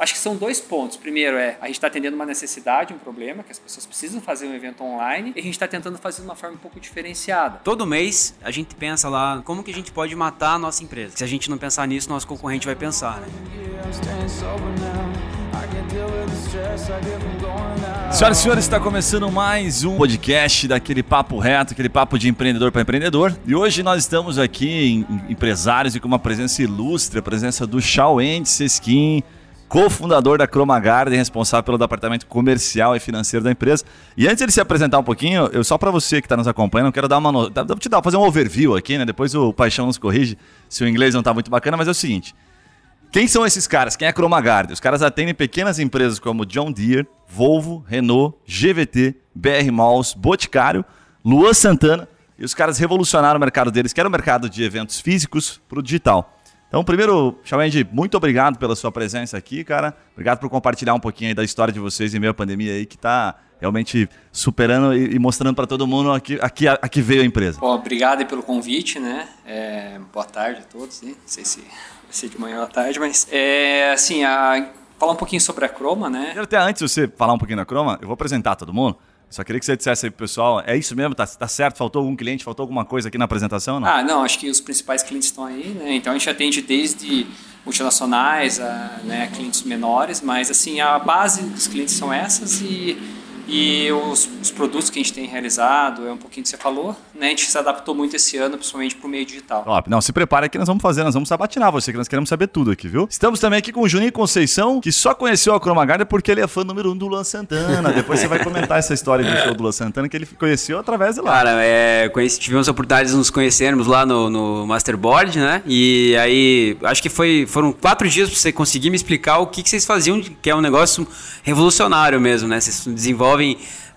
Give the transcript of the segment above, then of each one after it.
Acho que são dois pontos. Primeiro é a gente está atendendo uma necessidade, um problema, que as pessoas precisam fazer um evento online, e a gente está tentando fazer de uma forma um pouco diferenciada. Todo mês a gente pensa lá como que a gente pode matar a nossa empresa. Se a gente não pensar nisso, nosso concorrente vai pensar, né? Senhoras e senhores, está começando mais um podcast daquele papo reto, aquele papo de empreendedor para empreendedor. E hoje nós estamos aqui em empresários e com uma presença ilustre, a presença do Shaw Seskin, cofundador da Chroma Garden, responsável pelo departamento comercial e financeiro da empresa. E antes de ele se apresentar um pouquinho, eu só para você que está nos acompanhando, eu quero dar uma no... te dar fazer um overview aqui, né? Depois o Paixão nos corrige se o inglês não está muito bacana, mas é o seguinte. Quem são esses caras? Quem é a Chroma Garden? Os caras atendem pequenas empresas como John Deere, Volvo, Renault, GVT, BR Malls, Boticário, Luan Santana, e os caras revolucionaram o mercado deles, que era o mercado de eventos físicos para o digital. Então, primeiro, Xawendi, muito obrigado pela sua presença aqui, cara. Obrigado por compartilhar um pouquinho da história de vocês em meio à pandemia aí, que está realmente superando e, mostrando para todo mundo aqui, aqui, aqui veio a empresa. Bom, obrigado pelo convite, né? É, boa tarde a todos, né? não sei se vai ser de manhã ou à tarde, mas é, assim, a, falar um pouquinho sobre a Chroma, né? Até antes de você falar um pouquinho da Chroma, eu vou apresentar todo mundo. Só queria que você dissesse aí pro pessoal, é isso mesmo? Tá, tá certo? Faltou algum cliente? Faltou alguma coisa aqui na apresentação? Não? Ah, não, acho que os principais clientes estão aí, né? Então a gente atende desde multinacionais a né, clientes menores, mas assim, a base dos clientes são essas e e os, os, produtos que a gente tem realizado, é um pouquinho que você falou, né? A gente se adaptou muito esse ano, principalmente para o meio digital. Top. Não, se prepara que nós vamos fazer, nós vamos sabatinar você, que nós queremos saber tudo aqui, viu? Estamos também aqui com o Juninho Conceição, que só conheceu a Chroma Garden porque ele é fã número um do Luan Santana. Depois você vai comentar essa história do show do Luan Santana, que ele conheceu através de lá. Cara, é, conheci, tivemos a oportunidade de nos conhecermos lá no, no Masterboard, né? E aí, acho que foi, foram quatro dias para você conseguir me explicar o que, que vocês faziam, que é um negócio revolucionário mesmo, né? Vocês desenvolvem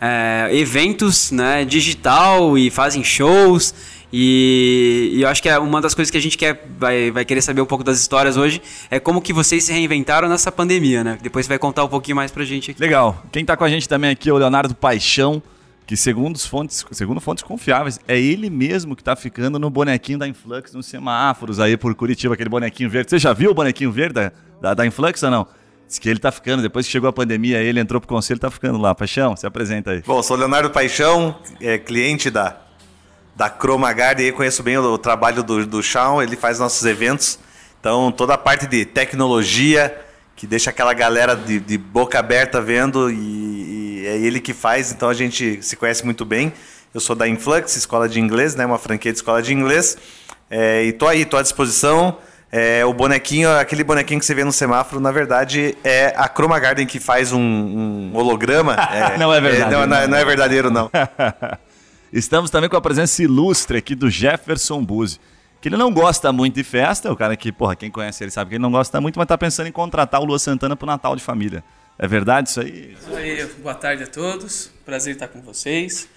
é, eventos né, digital e fazem shows. E, e, eu acho que é uma das coisas que a gente quer, vai, vai querer saber um pouco das histórias hoje é como que vocês se reinventaram nessa pandemia, né? Depois você vai contar um pouquinho mais pra gente aqui. Legal. Quem tá com a gente também aqui é o Leonardo Paixão, que segundo fontes, segundo fontes confiáveis, é ele mesmo que tá ficando no bonequinho da Influx nos semáforos aí por Curitiba, aquele bonequinho verde. Você já viu o bonequinho verde da, da, da Influx ou não? Diz que ele tá ficando, depois que chegou a pandemia, ele entrou pro conselho, tá ficando lá. Paixão, se apresenta aí. Bom, sou Leonardo Paixão, é cliente da, da Chroma Garden, eu conheço bem o, o trabalho do, do Shawn, ele faz nossos eventos. Então, toda a parte de tecnologia, que deixa aquela galera de, de boca aberta vendo, e, e, é ele que faz, então a gente se conhece muito bem. Eu sou da Influx, escola de inglês, né, uma franquia de escola de inglês, é, e tô aí, tô à disposição. É, o bonequinho, aquele bonequinho que você vê no semáforo, na verdade, é a Chroma Garden que faz um, um holograma. É, não é verdade. É, não, não, não, é verdadeiro, não. Estamos também com a presença ilustre aqui do Jefferson Buzzi. Que ele não gosta muito de festa, é o cara que, porra, quem conhece ele sabe que ele não gosta muito, mas tá pensando em contratar o Lua Santana pro Natal de família. É verdade isso aí? Isso aí, boa tarde a todos. Prazer estar com vocês.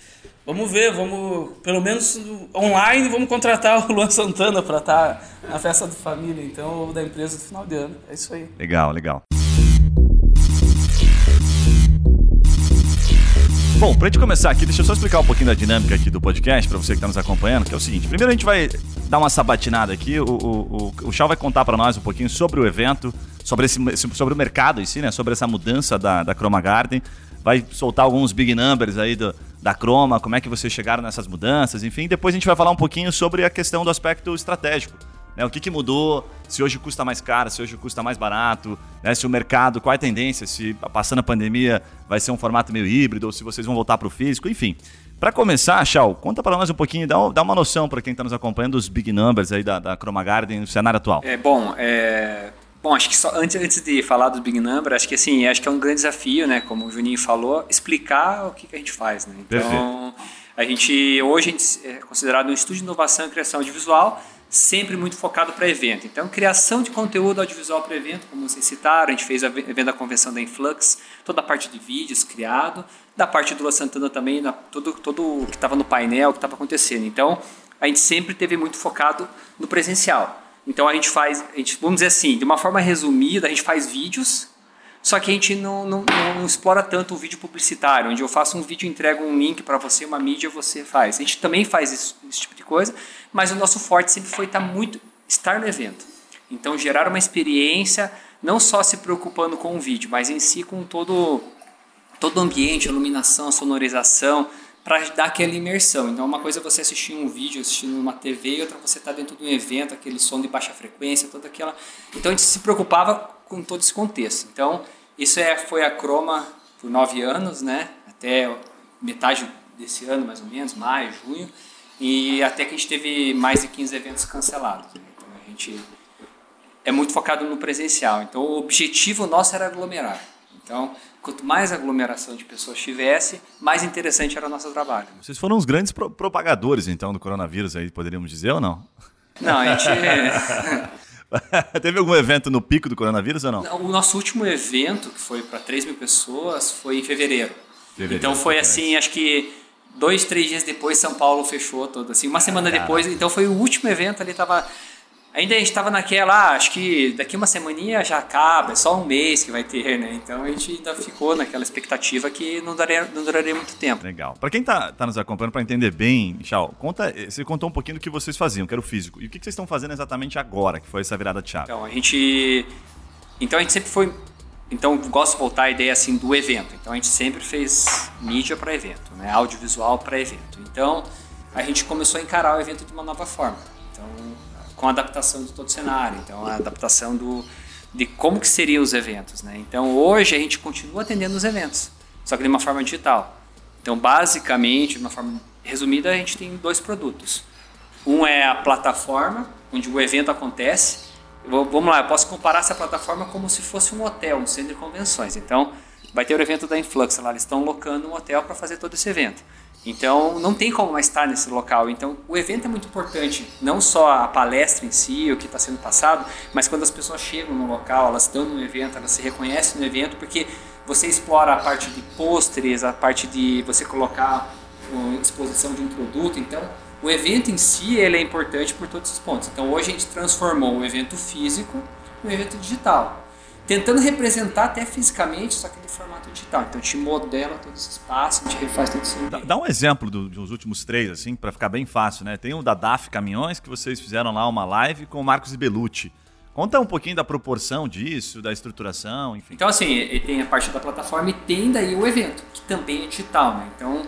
Vamos ver, vamos, pelo menos online, vamos contratar o Luan Santana para estar tá na festa da família, então, ou da empresa do final de ano. É isso aí. Legal, legal. Bom, pra gente começar aqui, deixa eu só explicar um pouquinho da dinâmica aqui do podcast para você que está nos acompanhando, que é o seguinte: primeiro a gente vai dar uma sabatinada aqui, o, o, o, o vai contar para nós um pouquinho sobre o evento, sobre, esse, sobre o mercado em si, né? Sobre essa mudança da, da Chroma Garden vai soltar alguns big numbers aí do, da Chroma, como é que vocês chegaram nessas mudanças, enfim. Depois a gente vai falar um pouquinho sobre a questão do aspecto estratégico. Né? O que, que mudou, se hoje custa mais caro, se hoje custa mais barato, né? se o mercado, qual é a tendência, se passando a pandemia vai ser um formato meio híbrido, ou se vocês vão voltar para o físico, enfim. Para começar, Chau, conta para nós um pouquinho, dá, dá uma noção para quem está nos acompanhando dos big numbers aí da, da Chroma Garden no cenário atual. É bom, é, Bom, acho que só antes, antes de falar do Big Number, acho que assim, acho que é um grande desafio, né? Como o Juninho falou, explicar o que, que a gente faz, né? Então, a gente hoje a gente é considerado um estúdio de inovação e criação audiovisual, sempre muito focado para evento. Então, criação de conteúdo audiovisual para evento, como vocês citaram, a gente fez a evento da convenção da Influx, toda a parte de vídeos criado, da parte do La Santana também, na, todo, todo o que estava no painel, o que estava acontecendo. Então, a gente sempre teve muito focado no presencial. Então a gente faz, a gente, vamos dizer assim, de uma forma resumida, a gente faz vídeos, só que a gente não, não, não explora tanto o vídeo publicitário, onde eu faço um vídeo, entrego um link para você, uma mídia, você faz. A gente também faz esse tipo de coisa, mas o nosso forte sempre foi estar tá muito estar no evento. Então gerar uma experiência não só se preocupando com o vídeo, mas em si com todo todo o ambiente, iluminação, sonorização, para dar aquela imersão. Então, uma coisa é você assistir um vídeo, assistindo uma TV, e outra você estar tá dentro de um evento, aquele som de baixa frequência, toda aquela. Então, a gente se preocupava com todo esse contexto. Então, isso é, foi a Croma por nove anos, né? Até metade desse ano, mais ou menos, maio, junho, e até que a gente teve mais de 15 eventos cancelados. Né? Então, a gente é muito focado no presencial. Então, o objetivo nosso era aglomerar. Então, quanto mais aglomeração de pessoas tivesse, mais interessante era o nosso trabalho. Vocês foram os grandes pro propagadores, então, do coronavírus aí, poderíamos dizer ou não? Não, a gente... Teve algum evento no pico do coronavírus ou não? O nosso último evento, que foi para 3 mil pessoas, foi em fevereiro. fevereiro então foi assim, acho que dois, três dias depois São Paulo fechou todo assim. Uma semana depois, então foi o último evento ali, tava Ainda a gente estava naquela, ah, acho que daqui uma semaninha já acaba, é só um mês que vai ter, né? Então a gente ainda ficou naquela expectativa que não, daria, não duraria muito tempo. Legal. Para quem está tá nos acompanhando, para entender bem, Michel, conta, você contou um pouquinho do que vocês faziam, que era o físico. E o que, que vocês estão fazendo exatamente agora, que foi essa virada de chave? Então, a gente... Então a gente sempre foi... Então, gosto de voltar à ideia assim do evento. Então, a gente sempre fez mídia para evento, né? audiovisual para evento. Então, a gente começou a encarar o evento de uma nova forma. Então, com a adaptação de todo o cenário, então a adaptação do, de como que seriam os eventos. Né? Então hoje a gente continua atendendo os eventos, só que de uma forma digital. Então basicamente, de uma forma resumida, a gente tem dois produtos. Um é a plataforma, onde o evento acontece. Vamos lá, eu posso comparar essa plataforma como se fosse um hotel, um centro de convenções. Então vai ter o evento da Influx lá, eles estão locando um hotel para fazer todo esse evento. Então, não tem como mais estar nesse local. Então, o evento é muito importante, não só a palestra em si, o que está sendo passado, mas quando as pessoas chegam no local, elas estão no evento, elas se reconhecem no evento, porque você explora a parte de pôsteres, a parte de você colocar uma exposição de um produto. Então, o evento em si ele é importante por todos esses pontos. Então, hoje a gente transformou o evento físico no evento digital tentando representar até fisicamente, só que de formato digital. Então a gente modela todo esse espaço, a gente refaz todo esse dá, dá um exemplo do, dos últimos três, assim, para ficar bem fácil, né? Tem o da DAF Caminhões, que vocês fizeram lá uma live com o Marcos Belucci. Conta um pouquinho da proporção disso, da estruturação, enfim. Então, assim, tem a parte da plataforma e tem daí o evento, que também é digital, né? Então,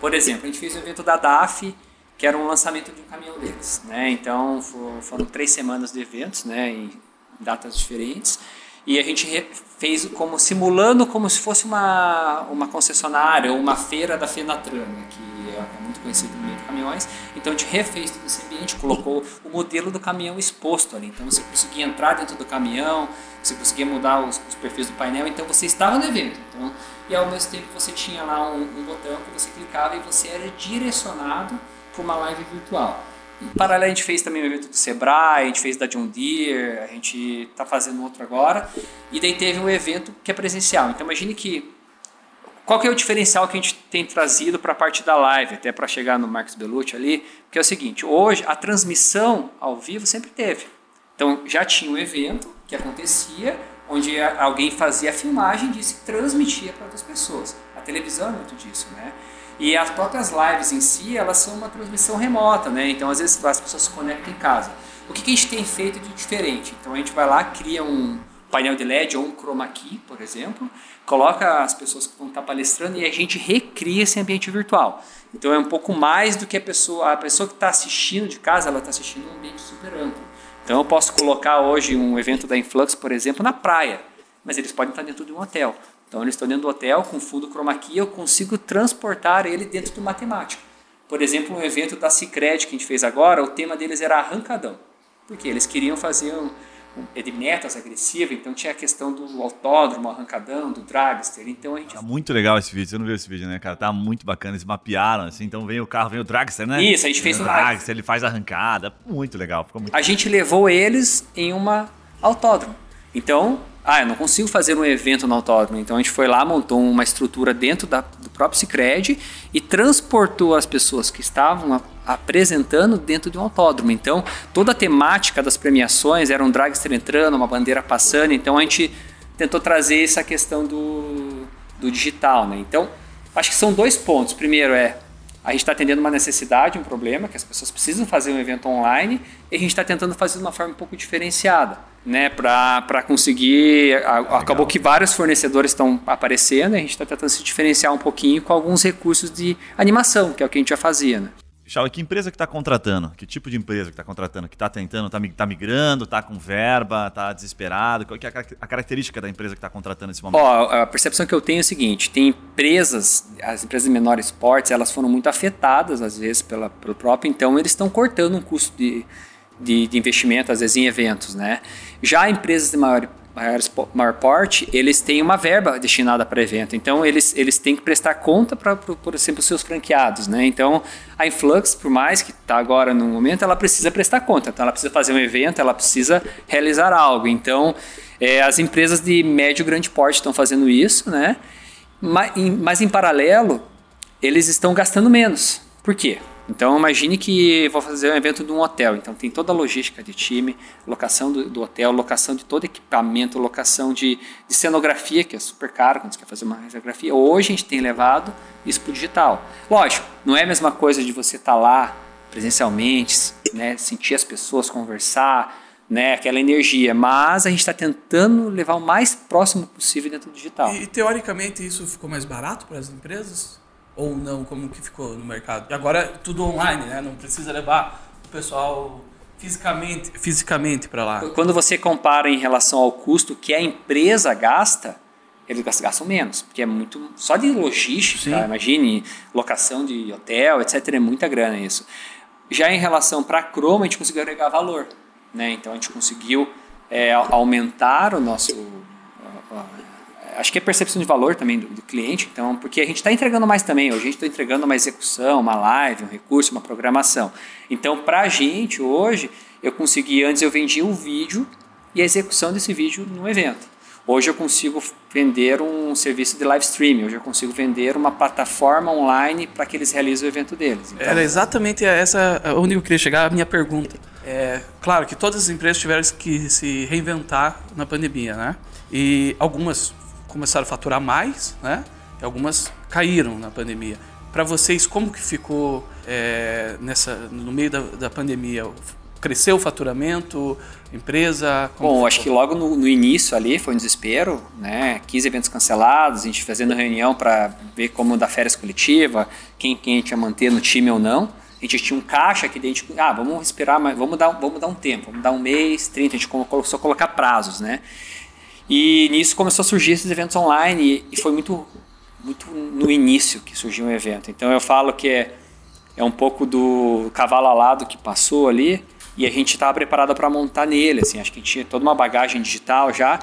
por exemplo, a gente fez o evento da DAF, que era um lançamento de um caminhão deles, né? Então, foram três semanas de eventos, né? Em datas diferentes e a gente fez como simulando como se fosse uma, uma concessionária ou uma feira da Fenatran, que é, é muito conhecido no meio de caminhões. Então a gente refez todo esse ambiente, colocou o modelo do caminhão exposto ali. Então você conseguia entrar dentro do caminhão, você conseguia mudar os, os perfis do painel, então você estava no evento. Então, e ao mesmo tempo você tinha lá um, um botão que você clicava e você era direcionado para uma live virtual. Paralelo, a gente fez também o evento do Sebrae, a gente fez da John Deere, a gente está fazendo outro agora. E daí teve um evento que é presencial. Então, imagine que. Qual que é o diferencial que a gente tem trazido para a parte da live, até para chegar no Marcos Bellucci ali? Porque é o seguinte: hoje a transmissão ao vivo sempre teve. Então, já tinha um evento que acontecia, onde alguém fazia a filmagem disso e transmitia para outras pessoas. A televisão é muito disso, né? E as próprias lives em si, elas são uma transmissão remota, né? Então, às vezes, as pessoas se conectam em casa. O que, que a gente tem feito de diferente? Então, a gente vai lá, cria um painel de LED ou um chroma key, por exemplo, coloca as pessoas que vão estar palestrando e a gente recria esse ambiente virtual. Então, é um pouco mais do que a pessoa... A pessoa que está assistindo de casa, ela está assistindo um ambiente super amplo. Então, eu posso colocar hoje um evento da Influx, por exemplo, na praia, mas eles podem estar dentro de um hotel. Então, eles estão dentro do hotel com fundo chroma key, eu consigo transportar ele dentro do matemático. Por exemplo, um evento da Cicred que a gente fez agora, o tema deles era arrancadão. Porque eles queriam fazer um, um, de metas agressiva, então tinha a questão do autódromo, arrancadão, do dragster. Então a gente. Tá muito legal esse vídeo, você não viu esse vídeo, né, cara? Tá muito bacana, eles mapearam, assim, então vem o carro, vem o dragster, né? Isso, a gente fez o dragster, ele faz arrancada, muito legal, ficou muito A gente levou eles em uma autódromo. Então, ah, eu não consigo fazer um evento no autódromo. Então a gente foi lá, montou uma estrutura dentro da, do próprio Cicred e transportou as pessoas que estavam a, apresentando dentro de um autódromo. Então toda a temática das premiações era um dragster entrando, uma bandeira passando. Então a gente tentou trazer essa questão do, do digital. Né? Então acho que são dois pontos. Primeiro é a gente está atendendo uma necessidade, um problema, que as pessoas precisam fazer um evento online, e a gente está tentando fazer de uma forma um pouco diferenciada, né? Para conseguir. A, acabou que vários fornecedores estão aparecendo, e a gente está tentando se diferenciar um pouquinho com alguns recursos de animação, que é o que a gente já fazia, né? Chau, que empresa que está contratando? Que tipo de empresa que está contratando? Que está tentando, está tá migrando, está com verba, está desesperado? Qual é a característica da empresa que está contratando nesse momento? Ó, a percepção que eu tenho é o seguinte: tem empresas, as empresas de menores portes, elas foram muito afetadas, às vezes, pela, pelo próprio, então eles estão cortando um custo de, de, de investimento, às vezes, em eventos. Né? Já empresas de maior maior, maior porte, eles têm uma verba destinada para evento. Então, eles, eles têm que prestar conta para, por exemplo, os seus franqueados. Né? Então, a Influx, por mais que está agora no momento, ela precisa prestar conta. Então, ela precisa fazer um evento, ela precisa realizar algo. Então, é, as empresas de médio e grande porte estão fazendo isso, né? mas, em, mas em paralelo, eles estão gastando menos. Por quê? Então imagine que vou fazer um evento de um hotel, então tem toda a logística de time, locação do, do hotel, locação de todo equipamento, locação de, de, cenografia, que é super caro quando você quer fazer uma cenografia. Hoje a gente tem levado isso para o digital. Lógico, não é a mesma coisa de você estar tá lá presencialmente, né, sentir as pessoas, conversar, né, aquela energia, mas a gente está tentando levar o mais próximo possível dentro do digital. E, e teoricamente isso ficou mais barato para as empresas? Ou não, como que ficou no mercado. E agora é tudo online, né? Não precisa levar o pessoal fisicamente, fisicamente para lá. Quando você compara em relação ao custo que a empresa gasta, eles gastam menos, porque é muito só de logística, imagine locação de hotel, etc, é muita grana isso. Já em relação para a Chroma, a gente conseguiu agregar valor, né? Então a gente conseguiu é, aumentar o nosso acho que é percepção de valor também do, do cliente, então, porque a gente está entregando mais também. Hoje a gente está entregando uma execução, uma live, um recurso, uma programação. Então, para a gente, hoje, eu consegui, antes eu vendia um vídeo e a execução desse vídeo no evento. Hoje eu consigo vender um serviço de live streaming, hoje eu consigo vender uma plataforma online para que eles realizem o evento deles. Então, Era exatamente essa onde eu queria chegar, a minha pergunta. É, claro que todas as empresas tiveram que se reinventar na pandemia, né? E algumas começaram a faturar mais, né? E algumas caíram na pandemia. Para vocês, como que ficou é, nessa no meio da, da pandemia? Cresceu o faturamento, empresa? Bom, acho que logo no, no, início ali foi um desespero, né? 15 eventos cancelados, a gente fazendo reunião para ver como dar férias coletiva, quem, quem a gente ia manter no time ou não. A gente tinha um caixa que a gente, ah, vamos respirar, mas vamos dar, vamos dar um tempo, vamos dar um mês, 30, a gente começou a colocar prazos, né? E nisso começou a surgir esses eventos online e foi muito, muito no início que surgiu um evento. Então eu falo que é, é um pouco do cavalo alado que passou ali e a gente estava preparado para montar nele. Assim, acho que tinha toda uma bagagem digital já.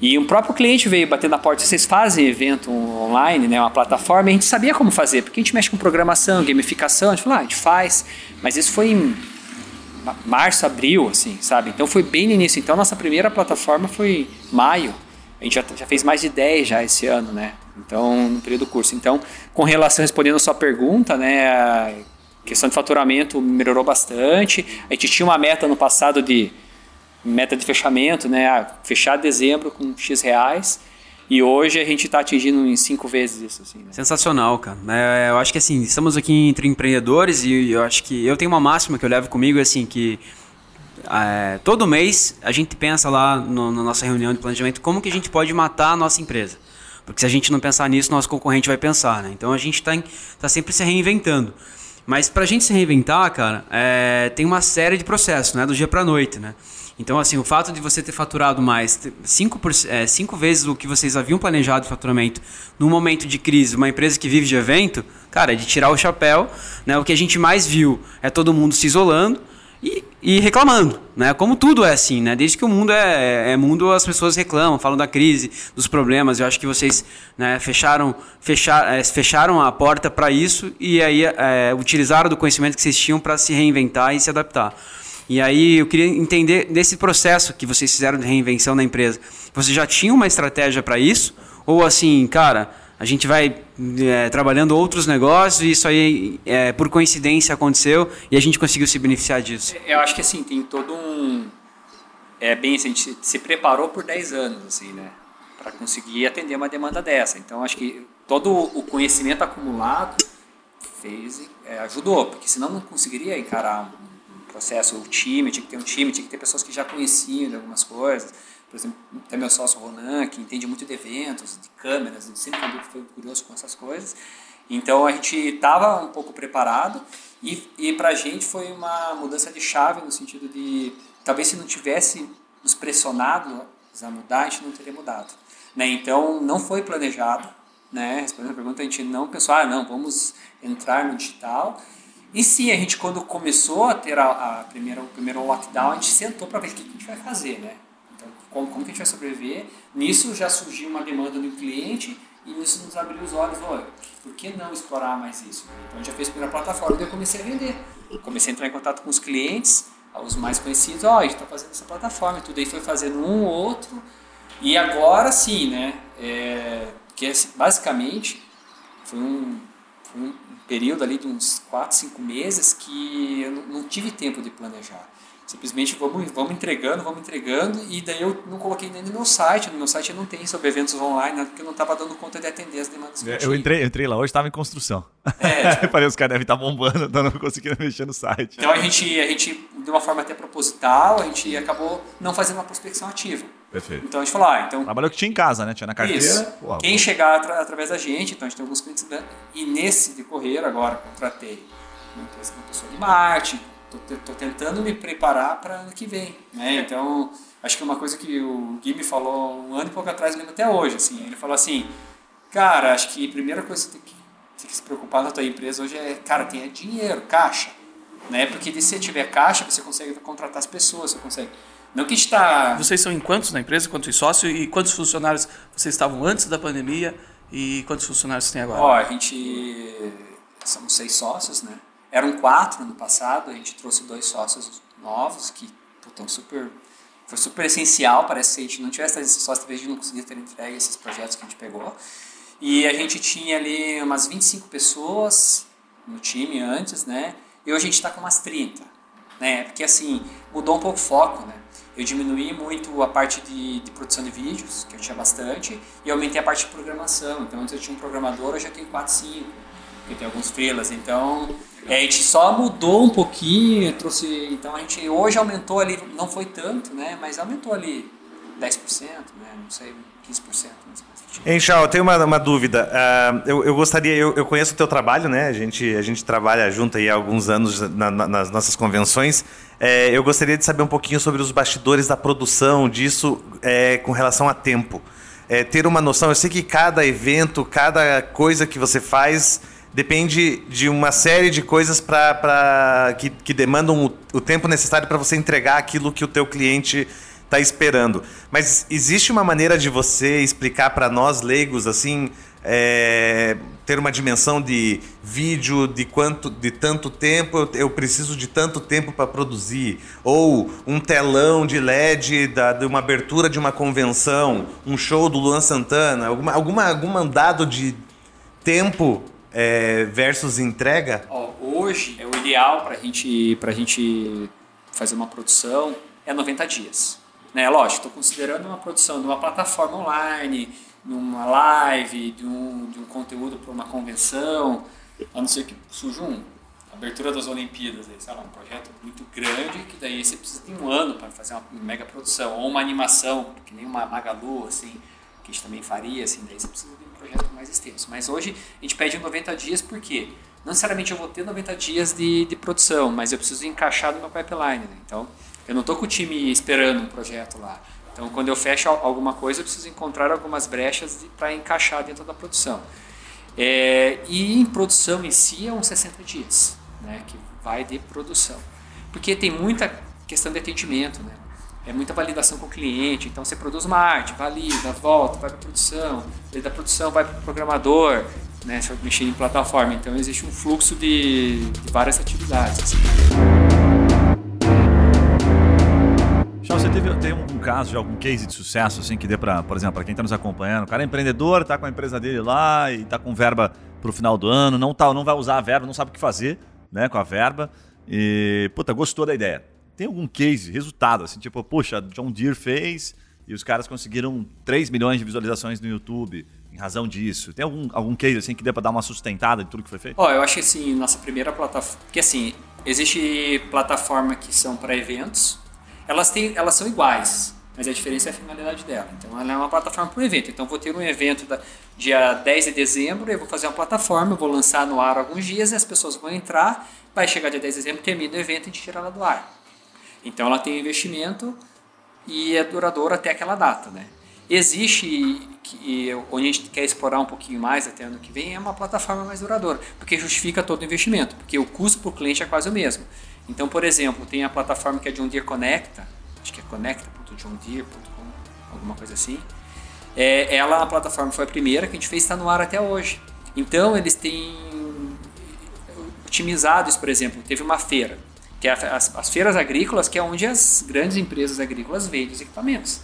E um próprio cliente veio bater na porta, vocês fazem evento online, né, uma plataforma, e a gente sabia como fazer, porque a gente mexe com programação, gamificação, a gente falou, ah, a gente faz, mas isso foi em março, abril, assim, sabe? Então foi bem no início. Então nossa primeira plataforma foi maio. A gente já, já fez mais de 10 já esse ano, né? Então, no período do curso. Então, com relação, respondendo a sua pergunta, né? A questão de faturamento melhorou bastante. A gente tinha uma meta no passado de meta de fechamento, né? Fechar dezembro com X reais. E hoje a gente está atingindo em cinco vezes isso. Assim, né? Sensacional, cara. É, eu acho que assim, estamos aqui entre empreendedores e eu acho que eu tenho uma máxima que eu levo comigo, assim, que é, todo mês a gente pensa lá no, na nossa reunião de planejamento como que a gente pode matar a nossa empresa. Porque se a gente não pensar nisso, nosso concorrente vai pensar, né? Então a gente está tá sempre se reinventando. Mas para a gente se reinventar, cara, é, tem uma série de processos, né? Do dia para noite, né? Então, assim, o fato de você ter faturado mais, cinco, por, é, cinco vezes o que vocês haviam planejado de faturamento num momento de crise, uma empresa que vive de evento, cara, é de tirar o chapéu. Né? O que a gente mais viu é todo mundo se isolando e, e reclamando. Né? Como tudo é assim, né? Desde que o mundo é, é, mundo, as pessoas reclamam, falam da crise, dos problemas. Eu acho que vocês né, fecharam, fechar, é, fecharam a porta para isso e aí é, utilizaram do conhecimento que vocês tinham para se reinventar e se adaptar. E aí eu queria entender desse processo que vocês fizeram de reinvenção na empresa. Você já tinha uma estratégia para isso? Ou assim, cara, a gente vai é, trabalhando outros negócios e isso aí, é, por coincidência, aconteceu e a gente conseguiu se beneficiar disso? Eu acho que assim, tem todo um. É bem assim, a gente se preparou por 10 anos, assim, né? Para conseguir atender uma demanda dessa. Então, acho que todo o conhecimento acumulado fez, é, ajudou, porque senão não conseguiria encarar um processo, o time, tinha que ter um time, tinha que ter pessoas que já conheciam de algumas coisas. Por exemplo, tem meu sócio Ronan, que entende muito de eventos, de câmeras, sempre foi curioso com essas coisas. Então a gente estava um pouco preparado e, e para a gente foi uma mudança de chave no sentido de talvez se não tivesse nos pressionado a mudar, a gente não teria mudado. Né? Então não foi planejado. Né? Respondendo a pergunta, a gente não pensou, ah, não, vamos entrar no digital. E sim, a gente quando começou a ter a, a primeira, o primeiro lockdown, a gente sentou para ver o que a gente vai fazer. Né? Então, como, como que a gente vai sobreviver? Nisso já surgiu uma demanda do cliente e isso nos abriu os olhos, olha, por que não explorar mais isso? Então a gente já fez a primeira plataforma e eu comecei a vender. Comecei a entrar em contato com os clientes, os mais conhecidos, ó, a gente está fazendo essa plataforma tudo aí foi fazendo um ou outro. E agora sim, né? É, que assim, basicamente foi um, foi um período ali de uns 4, 5 meses que eu não tive tempo de planejar. Simplesmente vamos, vamos entregando, vamos entregando, e daí eu não coloquei nem no meu site. No meu site não tem sobre eventos online, né, porque eu não estava dando conta de atender as demandas. É, eu entrei, eu entrei lá hoje, estava em construção. É. Tipo... Falei, os caras devem estar bombando, não conseguindo mexer no site. Então a gente, a gente, de uma forma até proposital, a gente acabou não fazendo uma prospecção ativa. Perfeito. Então a gente falou, ah, então. Trabalhou que tinha em casa, né? Tinha na carteira. Isso. Pô, Quem chegar atra através da gente, então a gente tem alguns clientes. E nesse decorrer, agora, contratei uma pessoa de marketing Estou tentando me preparar para ano que vem. Né? Então, acho que é uma coisa que o Gui me falou um ano e pouco atrás, mesmo até hoje. Assim, ele falou assim: Cara, acho que a primeira coisa que você tem que, tem que se preocupar na tua empresa hoje é, cara, tenha dinheiro, caixa. Né? Porque se você tiver caixa, você consegue contratar as pessoas, você consegue. Não que está. Vocês são em quantos na empresa? Quantos sócios? E quantos funcionários vocês estavam antes da pandemia? E quantos funcionários tem agora? Ó, a gente. Somos seis sócios, né? Eram quatro no passado, a gente trouxe dois sócios novos que estão super. Foi super essencial, parece que se a gente não tivesse esses sócios, talvez a gente não conseguia ter entregue esses projetos que a gente pegou. E a gente tinha ali umas 25 pessoas no time antes, né? E hoje a gente está com umas 30, né? Porque assim, mudou um pouco o foco, né? Eu diminuí muito a parte de, de, produção de vídeos, que eu tinha bastante, e aumentei a parte de programação. Então, antes eu tinha um programador, hoje eu tenho 4, 5, porque tem alguns freelas. Então, é, a gente só mudou um pouquinho, trouxe. Então a gente hoje aumentou ali, não foi tanto, né? Mas aumentou ali 10%, né? Não sei, 15%. Hein, Chau, eu tenho uma, uma dúvida. Uh, eu, eu gostaria, eu, eu conheço o teu trabalho, né? A gente, a gente trabalha junto aí há alguns anos na, na, nas nossas convenções. É, eu gostaria de saber um pouquinho sobre os bastidores da produção disso é, com relação a tempo. É, ter uma noção, eu sei que cada evento, cada coisa que você faz depende de uma série de coisas para que, que demandam o, o tempo necessário para você entregar aquilo que o teu cliente está esperando. Mas existe uma maneira de você explicar para nós leigos assim, é, ter uma dimensão de vídeo de quanto de tanto tempo eu, eu preciso de tanto tempo para produzir ou um telão de LED da, de uma abertura de uma convenção, um show do Luan Santana, alguma, alguma algum dado de tempo é, versus entrega? Hoje, é o ideal para gente, a gente fazer uma produção é 90 dias. Né? Lógico, estou considerando uma produção de uma plataforma online, numa live, de um, de um conteúdo para uma convenção, a não ser que surja um. Abertura das Olimpíadas, sei lá, um projeto muito grande que daí você precisa de um ano para fazer uma mega produção, ou uma animação, que nem uma Magalu, assim, que a gente também faria, assim, daí você precisa de projeto mais extenso. Mas hoje a gente pede 90 dias porque não necessariamente eu vou ter 90 dias de, de produção, mas eu preciso encaixar no meu pipeline. Né? Então, eu não estou com o time esperando um projeto lá. Então, quando eu fecho alguma coisa, eu preciso encontrar algumas brechas para encaixar dentro da produção. É, e em produção em si é uns 60 dias, né, que vai de produção. Porque tem muita questão de atendimento, né? é muita validação com o cliente. Então você produz uma arte, valida, volta, vai para produção, da produção vai para o programador, né, mexer em plataforma. Então existe um fluxo de, de várias atividades. Teve, tem um caso de algum case de sucesso assim que dê para, por exemplo, para quem está nos acompanhando, o cara é empreendedor, está com a empresa dele lá e está com verba para o final do ano, não tá, não vai usar a verba, não sabe o que fazer, né, com a verba e puta gostou da ideia tem algum case, resultado, assim, tipo, puxa, John Deere fez e os caras conseguiram 3 milhões de visualizações no YouTube. em razão disso? Tem algum, algum case assim que dê para dar uma sustentada de tudo que foi feito? Ó, eu acho que assim, nossa primeira plataforma. Porque assim, existe plataforma que são para eventos, elas, têm, elas são iguais, mas a diferença é a finalidade dela. Então ela é uma plataforma para o evento. Então vou ter um evento da, dia 10 de dezembro, eu vou fazer uma plataforma, vou lançar no ar alguns dias e as pessoas vão entrar, vai chegar dia 10 de dezembro, termina o evento e a gente tira ela do ar. Então ela tem investimento e é duradoura até aquela data, né? Existe, que, onde a gente quer explorar um pouquinho mais até ano que vem, é uma plataforma mais duradoura, porque justifica todo o investimento, porque o custo para o cliente é quase o mesmo. Então, por exemplo, tem a plataforma que é John Deere Conecta, acho que é conecta.johndeere.com, alguma coisa assim. É, ela, a plataforma foi a primeira que a gente fez, está no ar até hoje. Então, eles têm otimizado isso, por exemplo, teve uma feira, que é as, as feiras agrícolas, que é onde as grandes empresas agrícolas vendem os equipamentos.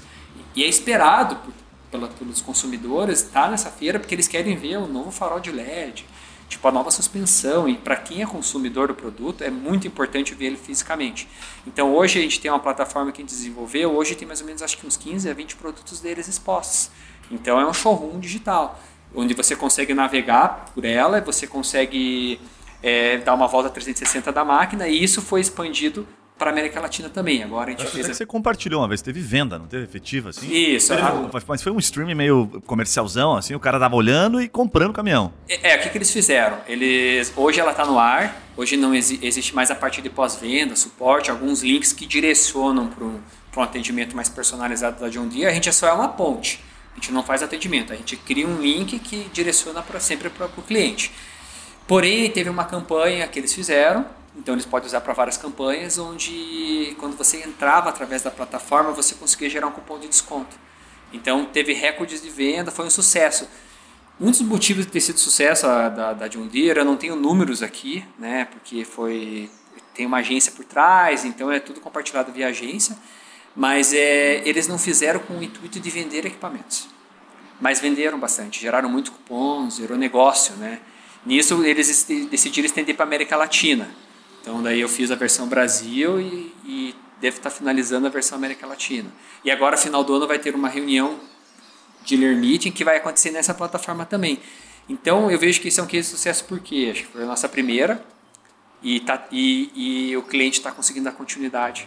E é esperado por, pela, pelos consumidores estar nessa feira porque eles querem ver o novo farol de LED, tipo a nova suspensão. E para quem é consumidor do produto, é muito importante ver ele fisicamente. Então hoje a gente tem uma plataforma que a gente desenvolveu, hoje tem mais ou menos acho que uns 15 a 20 produtos deles expostos. Então é um showroom digital, onde você consegue navegar por ela, você consegue é, dar uma volta 360 da máquina, e isso foi expandido para América Latina também. Agora a gente fez. que você compartilhou uma vez, teve venda, não teve efetiva assim? Isso. Teve, a... Mas foi um stream meio comercialzão, assim, o cara tava olhando e comprando o caminhão. É, é o que, que eles fizeram? Eles hoje ela está no ar, hoje não exi existe mais a parte de pós-venda, suporte, alguns links que direcionam para um, um atendimento mais personalizado da John Deere. A gente só é uma ponte. A gente não faz atendimento, a gente cria um link que direciona para sempre para o cliente. Porém, teve uma campanha que eles fizeram então eles podem usar para várias campanhas, onde quando você entrava através da plataforma, você conseguia gerar um cupom de desconto. Então teve recordes de venda, foi um sucesso. Um dos motivos de ter sido sucesso a, da, da John Deere, eu não tenho números aqui, né, porque foi tem uma agência por trás, então é tudo compartilhado via agência, mas é, eles não fizeram com o intuito de vender equipamentos. Mas venderam bastante, geraram muito cupons, gerou negócio, né? Nisso eles decidiram estender para a América Latina. Então daí eu fiz a versão Brasil e, e devo estar finalizando a versão América Latina. E agora, final do ano, vai ter uma reunião de Lear Meeting que vai acontecer nessa plataforma também. Então eu vejo que isso é um case de sucesso porque acho que foi a nossa primeira e, tá, e, e o cliente está conseguindo dar continuidade.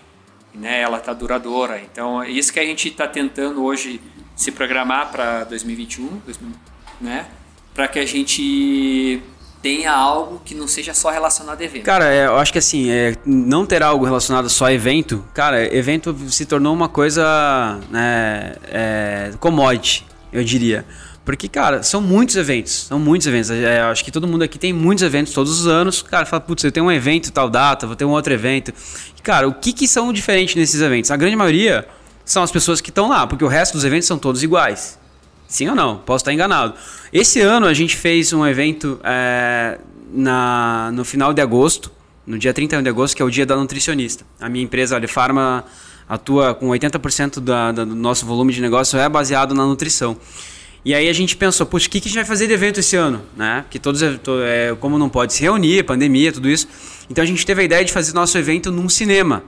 Né? Ela está duradoura. Então é isso que a gente está tentando hoje se programar para 2021, 2000, né? para que a gente tenha algo que não seja só relacionado a evento. Cara, é, eu acho que assim, é, não ter algo relacionado só a evento, cara, evento se tornou uma coisa né, é, commodity, eu diria. Porque, cara, são muitos eventos, são muitos eventos. É, acho que todo mundo aqui tem muitos eventos todos os anos. Cara, fala, putz, eu tenho um evento tal data, vou ter um outro evento. E, cara, o que que são diferentes nesses eventos? A grande maioria são as pessoas que estão lá, porque o resto dos eventos são todos iguais. Sim ou não? Posso estar enganado. Esse ano a gente fez um evento é, na, no final de agosto, no dia 31 de agosto, que é o dia da nutricionista. A minha empresa, a Alifarma, atua com 80% da, da, do nosso volume de negócio é baseado na nutrição. E aí a gente pensou, puxa, o que, que a gente vai fazer de evento esse ano? Né? Porque todos, é, como não pode se reunir, pandemia, tudo isso. Então a gente teve a ideia de fazer nosso evento num cinema,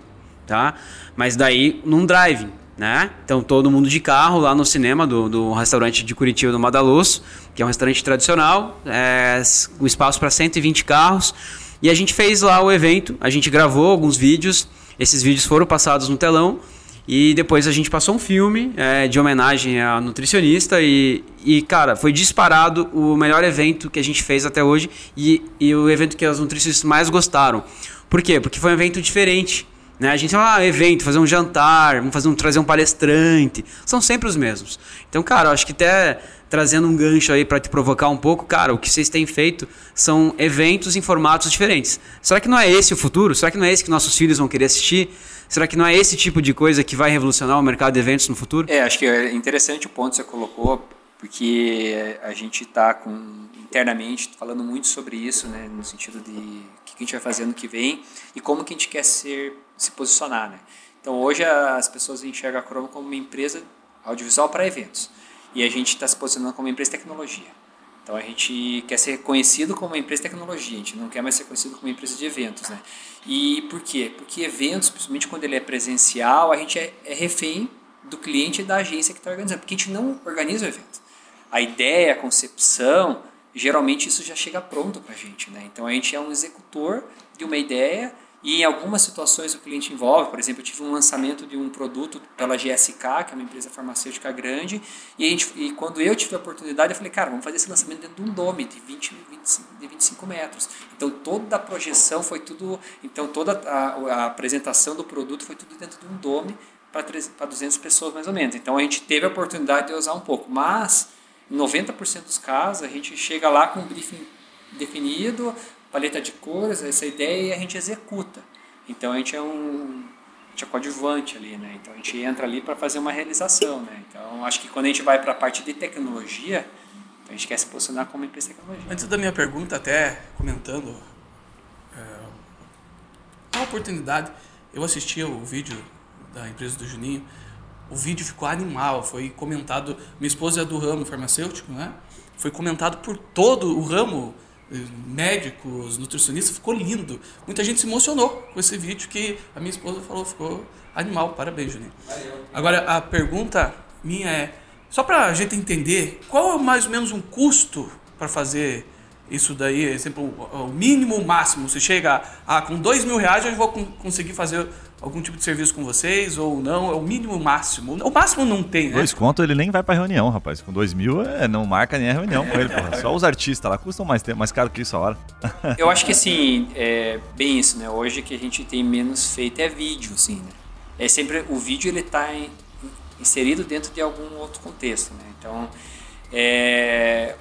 tá? Mas daí num drive né? Então todo mundo de carro lá no cinema do, do restaurante de Curitiba do Madaluz, que é um restaurante tradicional, é, um espaço para 120 carros. E a gente fez lá o evento, a gente gravou alguns vídeos, esses vídeos foram passados no telão e depois a gente passou um filme é, de homenagem à nutricionista e, e, cara, foi disparado o melhor evento que a gente fez até hoje e, e o evento que as nutricionistas mais gostaram. Por quê? Porque foi um evento diferente. Né? A gente fala, ah, evento, fazer um jantar, vamos fazer um, trazer um palestrante. São sempre os mesmos. Então, cara, eu acho que até trazendo um gancho aí para te provocar um pouco, cara, o que vocês têm feito são eventos em formatos diferentes. Será que não é esse o futuro? Será que não é esse que nossos filhos vão querer assistir? Será que não é esse tipo de coisa que vai revolucionar o mercado de eventos no futuro? É, acho que é interessante o ponto que você colocou, porque a gente está internamente falando muito sobre isso, né, no sentido de o que a gente vai fazer no que vem e como que a gente quer ser se posicionar. Né? Então hoje as pessoas enxergam a Chrome como uma empresa audiovisual para eventos e a gente está se posicionando como uma empresa de tecnologia. Então a gente quer ser reconhecido como uma empresa de tecnologia, a gente não quer mais ser conhecido como uma empresa de eventos. Né? E por quê? Porque eventos, principalmente quando ele é presencial, a gente é, é refém do cliente e da agência que está organizando, porque a gente não organiza o evento. a ideia, a concepção, geralmente isso já chega pronto para a gente. Né? Então a gente é um executor de uma ideia e em algumas situações o cliente envolve, por exemplo, eu tive um lançamento de um produto pela GSK, que é uma empresa farmacêutica grande, e, gente, e quando eu tive a oportunidade, eu falei, cara, vamos fazer esse lançamento dentro de um dome de 20, 25, de 25 metros. Então toda a projeção foi tudo, então toda a, a apresentação do produto foi tudo dentro de um dome para 200 pessoas mais ou menos. Então a gente teve a oportunidade de usar um pouco, mas em 90% dos casos a gente chega lá com um briefing definido, paleta de cores, essa ideia e a gente executa. Então a gente é um é coadjuvante ali, né? Então a gente entra ali para fazer uma realização, né? Então acho que quando a gente vai para a parte de tecnologia, a gente quer se posicionar como empresa de tecnologia. Antes da minha pergunta, até comentando é, a oportunidade, eu assisti o vídeo da empresa do Juninho, o vídeo ficou animal, foi comentado, minha esposa é do ramo farmacêutico, né? Foi comentado por todo o ramo médicos, nutricionistas, ficou lindo. Muita gente se emocionou com esse vídeo que a minha esposa falou, ficou animal. Parabéns, Juninho. Agora, a pergunta minha é, só para a gente entender, qual é mais ou menos um custo para fazer isso daí? Exemplo, o mínimo, o máximo. Você chega a, com dois mil reais, eu vou conseguir fazer algum tipo de serviço com vocês ou não? É o mínimo máximo. O máximo não tem, né? Dois conto ele nem vai pra reunião, rapaz. Com dois mil é, não marca nem a reunião com ele, porra. Só os artistas lá custam mais, mais caro que isso a hora. Eu acho que assim, é bem isso, né? Hoje que a gente tem menos feito é vídeo, assim, né? É sempre, o vídeo ele tá inserido dentro de algum outro contexto, né? Então, é,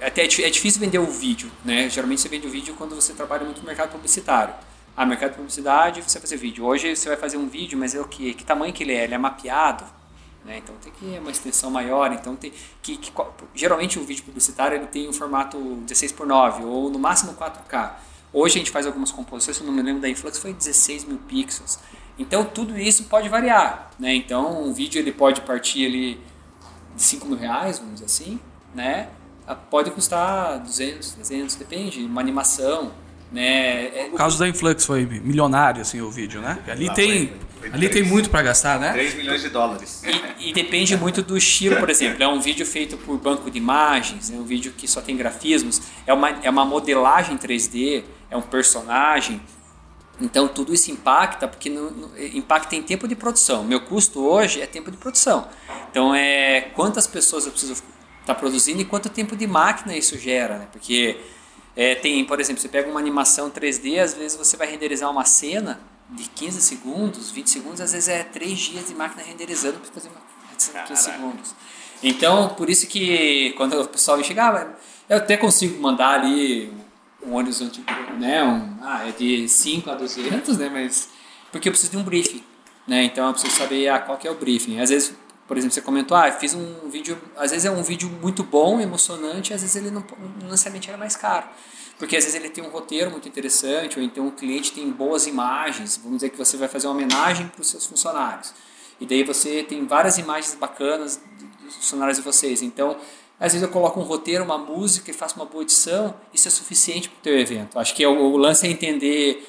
até é, é difícil vender o vídeo, né? Geralmente você vende o vídeo quando você trabalha muito no mercado publicitário. Ah, mercado de publicidade, você vai fazer vídeo. Hoje você vai fazer um vídeo, mas é o que? Que tamanho que ele é? Ele é mapeado, né? Então tem que ir uma extensão maior. Então tem que, que geralmente o vídeo publicitário ele tem um formato 16 por 9 ou no máximo 4K. Hoje a gente faz algumas composições, se eu não me lembro da Influx, foi 16 mil pixels. Então tudo isso pode variar, né? Então um vídeo ele pode partir ali de 5 mil reais, vamos dizer assim, né? Ah, pode custar 200, 300, depende, uma animação, né? É, o caso da Influx foi milionário assim o vídeo, né? Ali tem foi, foi ali 3, tem muito para gastar, né? 3 milhões de dólares. E, e, depende muito do estilo, por exemplo, é um vídeo feito por banco de imagens, é um vídeo que só tem grafismos, é uma é uma modelagem 3D, é um personagem. Então tudo isso impacta porque no, no, impacta em tempo de produção. Meu custo hoje é tempo de produção. Então é quantas pessoas eu preciso estar tá produzindo e quanto tempo de máquina isso gera, né? Porque é, tem, por exemplo, você pega uma animação 3D, às vezes você vai renderizar uma cena de 15 segundos, 20 segundos, às vezes é 3 dias de máquina renderizando para fazer uma cena de 15 segundos. Então, por isso que quando o pessoal chega, ah, eu até consigo mandar ali um horizonte, né, um, ah, é de 5 a 200, né, mas porque eu preciso de um briefing, né, então eu preciso saber ah, qual que é o briefing. Às vezes por exemplo, você comentou, ah, fiz um vídeo, às vezes é um vídeo muito bom, emocionante, às vezes ele não, não necessariamente era mais caro. Porque às vezes ele tem um roteiro muito interessante, ou então o cliente tem boas imagens. Vamos dizer que você vai fazer uma homenagem para os seus funcionários. E daí você tem várias imagens bacanas dos funcionários de vocês. Então, às vezes eu coloco um roteiro, uma música e faço uma boa edição, isso é suficiente para o teu evento. Acho que é o, o, lance é entender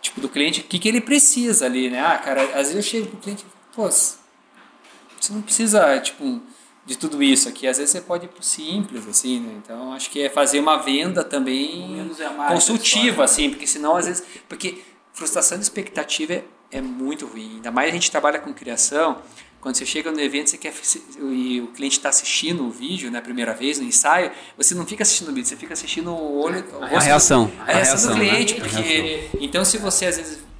tipo, do cliente o que, que ele precisa ali, né? Ah, cara, às vezes eu chego para o cliente, pô, você não precisa, tipo, de tudo isso aqui. Às vezes você pode ir pro simples, assim, né? Então, acho que é fazer uma venda também é consultiva, assim, porque senão, às vezes... Porque frustração de expectativa é, é muito ruim. Ainda mais a gente trabalha com criação, quando você chega no evento você quer, e o cliente está assistindo o vídeo, né, a primeira vez, no ensaio, você não fica assistindo o vídeo, você fica assistindo o olho... O a, reação, a, a reação. do né? cliente. Né? Porque, então, se você, às vezes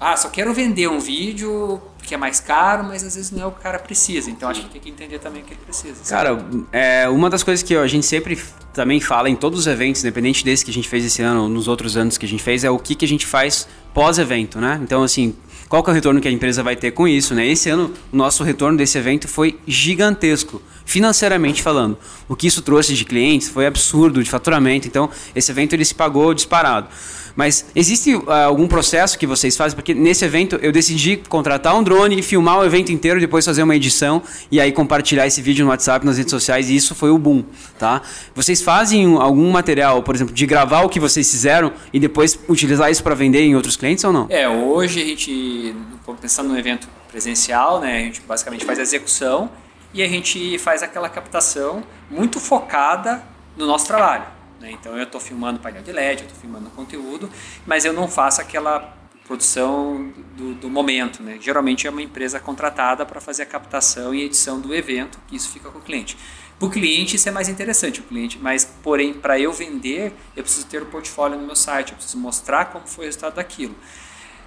ah, só quero vender um vídeo porque é mais caro, mas às vezes não é o que o cara precisa. Então acho que tem que entender também o que ele precisa. Cara, é, uma das coisas que a gente sempre também fala em todos os eventos, independente desse que a gente fez esse ano ou nos outros anos que a gente fez, é o que, que a gente faz pós-evento, né? Então, assim, qual que é o retorno que a empresa vai ter com isso, né? Esse ano, o nosso retorno desse evento foi gigantesco, financeiramente falando. O que isso trouxe de clientes foi absurdo, de faturamento. Então, esse evento ele se pagou disparado. Mas existe uh, algum processo que vocês fazem? Porque nesse evento eu decidi contratar um drone e filmar o evento inteiro, depois fazer uma edição e aí compartilhar esse vídeo no WhatsApp, nas redes sociais, e isso foi o boom, tá? Vocês fazem algum material, por exemplo, de gravar o que vocês fizeram e depois utilizar isso para vender em outros clientes ou não? É, hoje a gente, pensando no evento presencial, né, a gente basicamente faz a execução e a gente faz aquela captação muito focada no nosso trabalho. Né? Então eu estou filmando painel de LED, eu estou filmando conteúdo, mas eu não faço aquela produção do, do, momento. Né? Geralmente é uma empresa contratada para fazer a captação e edição do evento, que isso fica com o cliente. Para o cliente isso é mais interessante, o cliente, mas porém para eu vender eu preciso ter o portfólio no meu site, eu preciso mostrar como foi o resultado daquilo.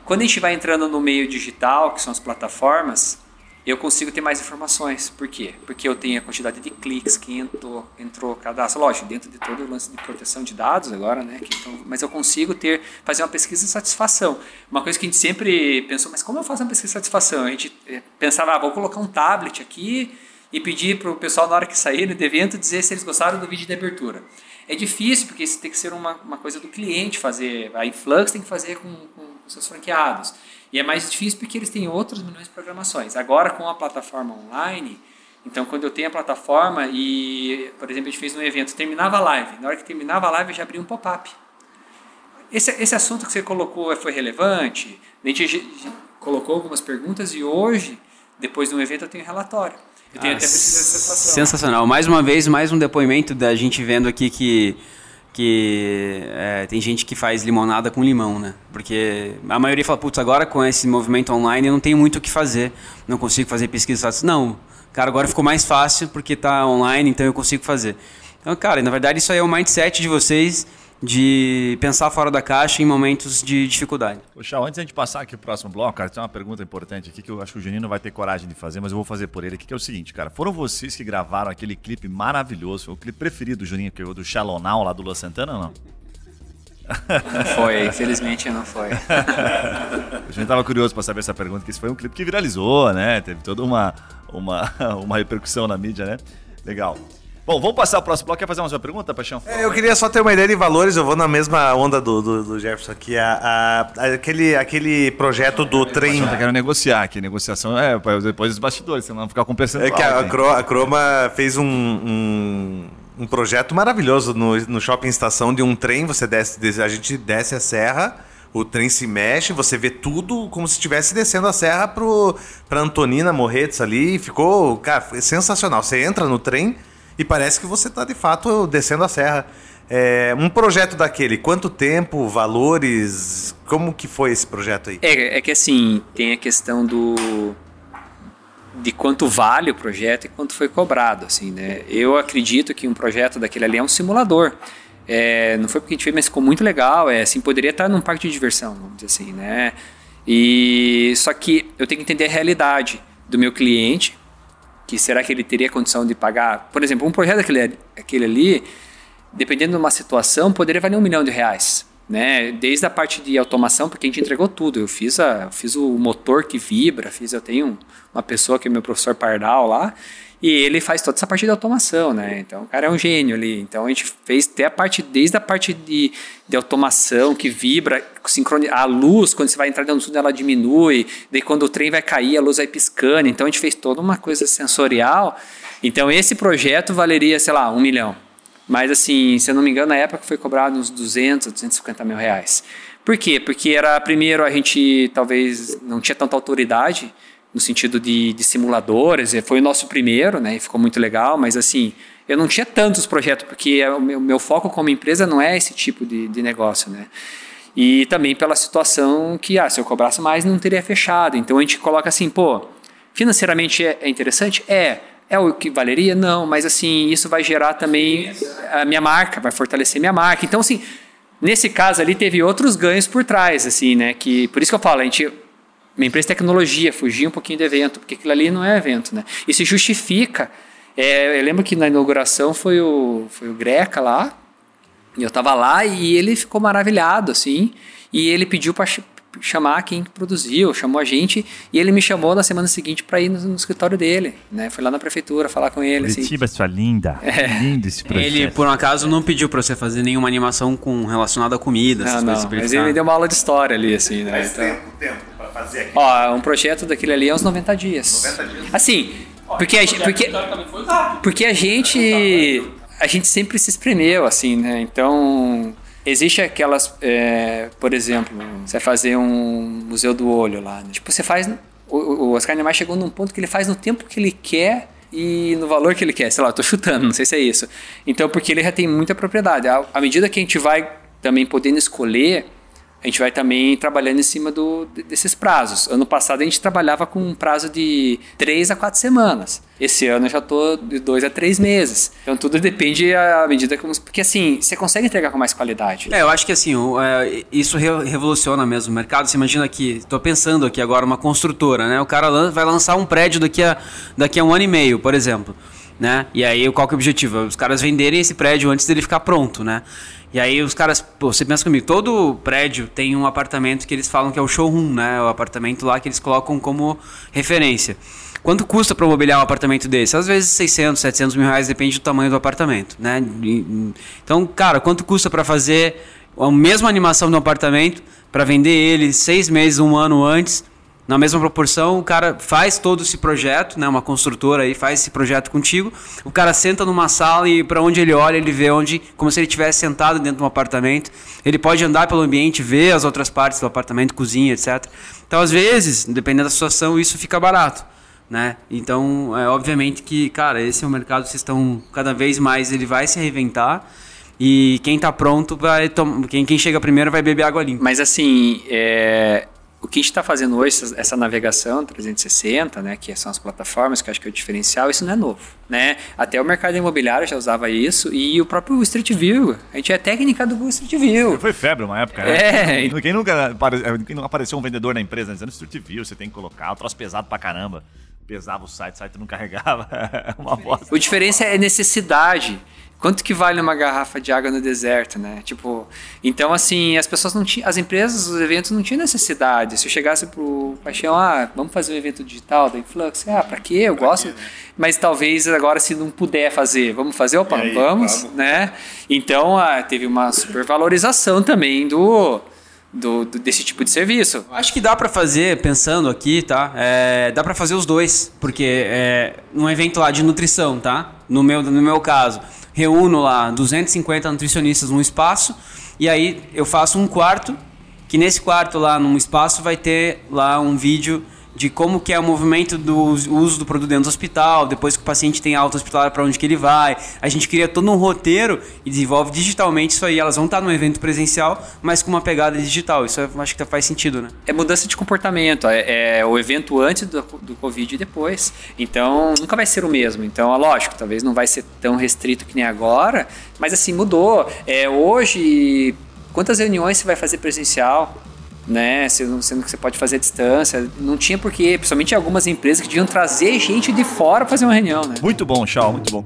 Quando a gente vai entrando no meio digital, que são as plataformas, eu consigo ter mais informações. Por quê? Porque eu tenho a quantidade de cliques que entrou, entrou cadastro. Lógico, dentro de todo o lance de proteção de dados agora, né? Então, mas eu consigo ter, fazer uma pesquisa de satisfação. Uma coisa que a gente sempre pensou, mas como eu faço uma pesquisa de satisfação? A gente eh, pensava, ah, vou colocar um tablet aqui e pedir para o pessoal, na hora que sair do evento, dizer se eles gostaram do vídeo de abertura. É difícil, porque isso tem que ser uma, uma coisa do cliente fazer. A Influx tem que fazer com, com, com seus franqueados. E é mais difícil porque eles têm outros milhões de programações. Agora, com a plataforma online, então quando eu tenho a plataforma e, por exemplo, a gente fez um evento, terminava a live. Na hora que terminava a live, eu já abria um pop-up. Esse, esse assunto que você colocou foi relevante? A gente colocou algumas perguntas e hoje, depois de um evento, eu tenho relatório. Eu tenho ah, até Sensacional. Mais uma vez, mais um depoimento da gente vendo aqui que que é, tem gente que faz limonada com limão, né? Porque a maioria fala, putz, agora com esse movimento online eu não tenho muito o que fazer, não consigo fazer pesquisa. Não, cara, agora ficou mais fácil porque está online, então eu consigo fazer. Então, cara, na verdade isso aí é o mindset de vocês de pensar fora da caixa em momentos de dificuldade. Poxa, antes de a gente passar aqui pro próximo bloco, cara, tem uma pergunta importante aqui que eu acho que o Juninho não vai ter coragem de fazer, mas eu vou fazer por ele aqui, que é o seguinte, cara. Foram vocês que gravaram aquele clipe maravilhoso, o clipe preferido do Juninho, que é o do Shallow Now, lá do Lua Santana, ou não? Não foi, infelizmente não foi. a gente tava curioso para saber essa pergunta, que esse foi um clipe que viralizou, né? Teve toda uma, uma, uma repercussão na mídia, né? Legal. Bom, vamos passar o próximo bloco. Quer fazer uma sua pergunta, Paixão? É, eu queria só ter uma ideia de valores. Eu vou na mesma onda do, do, do Jefferson aqui. A, a, aquele, aquele projeto do trem. Paixão tá querendo negociar aqui. Negociação é depois dos bastidores, senão não ficar com percentual. É que a, a, Croma fez um, um, um, projeto maravilhoso no, no shopping estação de um trem. Você desce, a gente desce a serra o trem se mexe, você vê tudo como se estivesse descendo a serra para Antonina Morretes ali. Ficou, cara, sensacional. Você entra no trem, e parece que você está de fato descendo a serra. É, um projeto daquele, quanto tempo, valores, como que foi esse projeto aí? É, é que assim, tem a questão do de quanto vale o projeto e quanto foi cobrado, assim, né? Eu acredito que um projeto daquele ali é um simulador. É, não foi porque a gente fez, mas ficou muito legal. É, assim, poderia estar num parque de diversão, vamos dizer assim, né? E só que eu tenho que entender a realidade do meu cliente, que será que ele teria condição de pagar? Por exemplo, um projeto daquele, aquele ali, dependendo de uma situação, poderia valer um milhão de reais. Né? Desde a parte de automação, porque a gente entregou tudo. Eu fiz, a, fiz o motor que vibra, fiz, eu tenho uma pessoa que é meu professor Pardal lá, e ele faz toda essa parte de automação, né? Então o cara é um gênio ali. Então a gente fez até a parte, desde a parte de, de automação que vibra, sincroniza, a luz, quando você vai entrar dentro do túnel, ela diminui, daí quando o trem vai cair, a luz vai piscando. Então a gente fez toda uma coisa sensorial. Então esse projeto valeria, sei lá, um milhão. Mas assim, se eu não me engano, na época foi cobrado uns 200, 250 mil reais. Por quê? Porque era, primeiro, a gente talvez não tinha tanta autoridade no sentido de, de simuladores. Foi o nosso primeiro, né? E ficou muito legal, mas assim, eu não tinha tantos projetos, porque o meu, meu foco como empresa não é esse tipo de, de negócio, né? E também pela situação que, ah, se eu cobrasse mais, não teria fechado. Então a gente coloca assim, pô, financeiramente é, é interessante? É. É o que valeria? Não, mas assim, isso vai gerar também a minha marca, vai fortalecer minha marca. Então, assim, nesse caso ali teve outros ganhos por trás, assim, né? Que, por isso que eu falo, a gente minha empresa de tecnologia, fugir um pouquinho do evento, porque aquilo ali não é evento, né? E se justifica. É, eu lembro que na inauguração foi o, foi o Greca lá, e eu estava lá e ele ficou maravilhado, assim, e ele pediu para chamar quem produziu, chamou a gente, e ele me chamou na semana seguinte para ir no, no, escritório dele, né? Fui lá na prefeitura falar com ele. Assim. Curitiba, assim. sua linda. É. Lindo esse projeto. Ele, por um acaso, não pediu para você fazer nenhuma animação com relacionada a comida, não, não, mas ele me deu uma aula de história ali, assim, né? Então, tempo, tempo fazer aqui? Ó, um projeto daquele ali é uns 90 dias. 90 dias? Assim, porque, a, porque, porque a gente a gente sempre se espremeu, assim, né? Então, existe aquelas, é, por exemplo, você vai fazer um museu do olho lá, né? tipo, você faz, o, o Oscar Niemeyer chegou num ponto que ele faz no tempo que ele quer, e no valor que ele quer. Sei lá, eu tô chutando, não sei se é isso. Então, porque ele já tem muita propriedade. À medida que a gente vai também podendo escolher, a gente vai também trabalhando em cima do, desses prazos. Ano passado a gente trabalhava com um prazo de 3 a 4 semanas. Esse ano eu já estou de 2 a 3 meses. Então tudo depende à medida como. Porque assim, você consegue entregar com mais qualidade. É, eu acho que assim, é, isso revoluciona mesmo o mercado. Você imagina que, estou pensando aqui agora, uma construtora, né? O cara vai lançar um prédio daqui a, daqui a um ano e meio, por exemplo. Né? E aí qual que é o objetivo? Os caras venderem esse prédio antes dele ficar pronto, né? E aí os caras, pô, você pensa comigo, todo prédio tem um apartamento que eles falam que é o showroom, né? O apartamento lá que eles colocam como referência. Quanto custa para mobiliar um apartamento desse? Às vezes 600, 700 mil reais, depende do tamanho do apartamento, né? Então, cara, quanto custa para fazer a mesma animação do apartamento, para vender ele seis meses, um ano antes, na mesma proporção, o cara faz todo esse projeto, né? Uma construtora aí faz esse projeto contigo. O cara senta numa sala e para onde ele olha, ele vê onde, como se ele estivesse sentado dentro de um apartamento. Ele pode andar pelo ambiente, ver as outras partes do apartamento, cozinha, etc. Então, às vezes, dependendo da situação, isso fica barato. Né? Então, é obviamente que, cara, esse é um mercado que vocês estão cada vez mais ele vai se reinventar e quem está pronto vai quem, quem chega primeiro vai beber água limpa. Mas assim, é, o que a gente está fazendo hoje, essa, essa, navegação 360, né, que são as plataformas, que eu acho que é o diferencial, isso não é novo. Né? Até o mercado imobiliário já usava isso e o próprio Street View. A gente é técnica do Street View. Foi febre uma época, né? É. Quem nunca, quem nunca apareceu um vendedor na empresa dizendo Street View, você tem que colocar, o troço pesado pra caramba. Pesava o site, o site não carregava. É uma bosta. O diferença é necessidade. Quanto que vale uma garrafa de água no deserto, né? Tipo, então assim, as pessoas não tinham, as empresas, os eventos não tinham necessidade. Se eu chegasse pro Paixão, ah, vamos fazer um evento digital da Influx, ah, para quê? Eu pra gosto. Quê, né? Mas talvez agora se não puder fazer, vamos fazer, opa, aí, vamos, vamos, né? Então, ah, teve uma supervalorização também do do, do, desse tipo de serviço. Acho que dá para fazer, pensando aqui, tá? É, dá para fazer os dois, porque é um evento lá de nutrição, tá? No meu, no meu caso, reúno lá 250 nutricionistas num espaço e aí eu faço um quarto, que nesse quarto lá num espaço vai ter lá um vídeo de como que é o movimento do uso do produto dentro do hospital, depois que o paciente tem alta hospitalar para onde que ele vai. A gente cria todo um roteiro e desenvolve digitalmente isso aí. Elas vão estar no evento presencial, mas com uma pegada digital. Isso eu acho que faz sentido, né? É mudança de comportamento. É, é o evento antes do, do Covid e depois. Então, nunca vai ser o mesmo. Então, é lógico, talvez não vai ser tão restrito que nem agora, mas assim, mudou. É, hoje, quantas reuniões você vai fazer presencial? Né? Sendo, sendo que você pode fazer à distância. Não tinha porquê, principalmente algumas empresas que deviam trazer gente de fora para fazer uma reunião, né? Muito bom, Shaw, muito bom.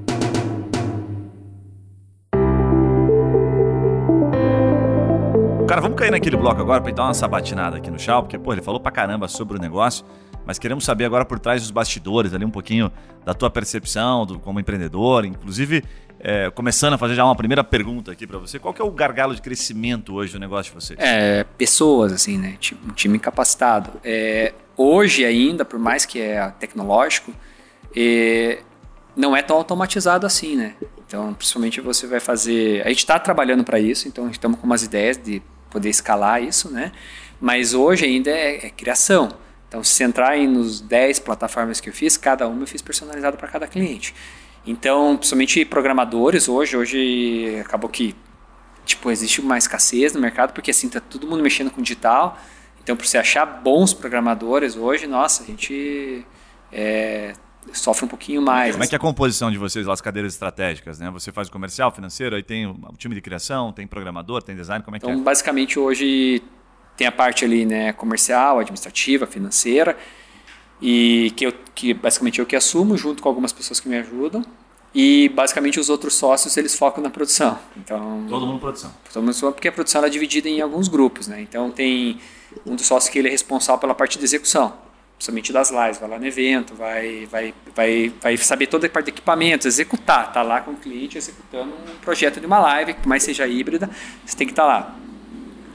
Cara, vamos cair naquele bloco agora para dar uma sabatinada aqui no Shaw, porque, pô, ele falou pra caramba sobre o negócio, mas queremos saber agora por trás dos bastidores ali um pouquinho da tua percepção do, como empreendedor, inclusive é, começando a fazer já uma primeira pergunta aqui para você. Qual que é o gargalo de crescimento hoje do negócio de vocês? É, pessoas, assim, né? Um time capacitado. É, hoje ainda, por mais que é tecnológico, é, não é tão automatizado assim, né? Então, principalmente você vai fazer... A gente está trabalhando para isso, então estamos com umas ideias de poder escalar isso, né? Mas hoje ainda é, é criação. Então, se entrar nos 10 plataformas que eu fiz, cada uma eu fiz personalizado para cada cliente. Então, principalmente programadores hoje, hoje acabou que tipo existe uma escassez no mercado porque assim tá todo mundo mexendo com digital. Então, para você achar bons programadores hoje, nossa, a gente é, sofre um pouquinho mais. Como é que é a composição de vocês lá, as cadeiras estratégicas, né? Você faz comercial, financeiro, aí tem o time de criação, tem programador, tem design, como é que então, é? basicamente hoje tem a parte ali, né, comercial, administrativa, financeira e que, eu, que basicamente eu que assumo junto com algumas pessoas que me ajudam e basicamente os outros sócios eles focam na produção. Então todo mundo produção. Todo mundo porque a produção é dividida em alguns grupos, né? Então tem um dos sócios que ele é responsável pela parte de execução, principalmente das lives, vai lá no evento, vai vai vai vai saber toda a parte de equipamentos, executar, tá lá com o cliente executando um projeto de uma live, por mais seja híbrida, você tem que estar tá lá.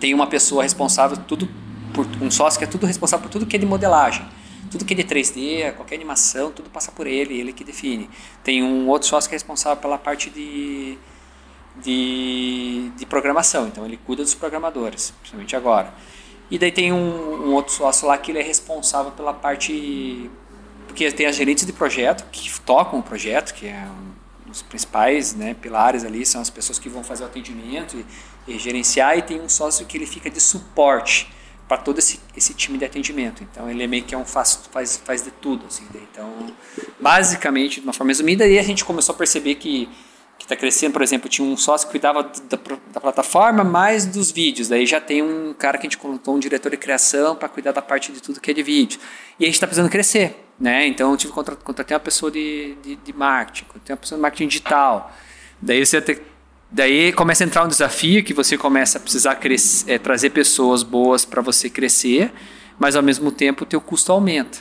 Tem uma pessoa responsável tudo por um sócio que é tudo responsável por tudo que é de modelagem tudo que é de 3D, qualquer animação, tudo passa por ele, ele que define. Tem um outro sócio que é responsável pela parte de, de, de programação, então ele cuida dos programadores, principalmente agora. E daí tem um, um, outro sócio lá que ele é responsável pela parte porque tem as gerentes de projeto que tocam o projeto, que é um, os principais né, pilares ali, são as pessoas que vão fazer o atendimento e, e gerenciar, e tem um sócio que ele fica de suporte para todo esse, esse time de atendimento. Então ele é meio que é um faz, faz, faz de tudo. Assim? Então, basicamente, de uma forma resumida, aí a gente começou a perceber que que está crescendo, por exemplo, tinha um sócio que cuidava da, da, plataforma mais dos vídeos. Daí já tem um cara que a gente colocou, um diretor de criação, para cuidar da parte de tudo que é de vídeo. E a gente está precisando crescer. Né? Então eu tive que contratar uma pessoa de, de, de marketing, contratei uma pessoa de marketing digital. Daí você ter, daí começa a entrar um desafio que você começa a precisar crescer, é, trazer pessoas boas para você crescer, mas ao mesmo tempo o teu custo aumenta.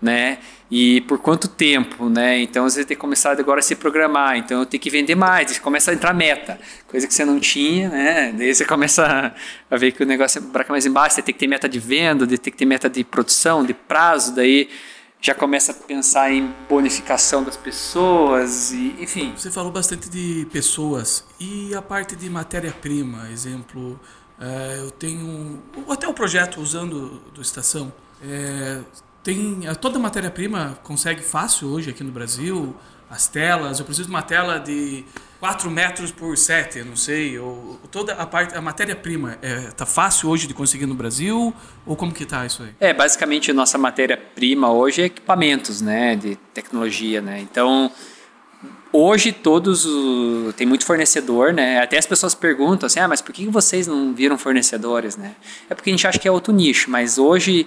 Né? E por quanto tempo, né? Então você tem que começar agora a se programar. Então eu tenho que vender mais. Começa a entrar meta, coisa que você não tinha, né? Daí você começa a ver que o negócio é buraco mais embaixo. Você tem que ter meta de venda, tem que ter meta de produção, de prazo. Daí já começa a pensar em bonificação das pessoas e enfim. Você falou bastante de pessoas e a parte de matéria-prima, exemplo. É, eu tenho até o projeto usando do estação. É, tem toda a matéria-prima consegue fácil hoje aqui no Brasil. As telas, eu preciso de uma tela de 4 metros por 7, não sei, ou toda a parte, a matéria-prima, é, tá fácil hoje de conseguir no Brasil, ou como que tá isso aí? É, basicamente nossa matéria-prima hoje é equipamentos, né, de tecnologia, né, então hoje todos, o, tem muito fornecedor, né, até as pessoas perguntam assim, ah, mas por que vocês não viram fornecedores, né, é porque a gente acha que é outro nicho, mas hoje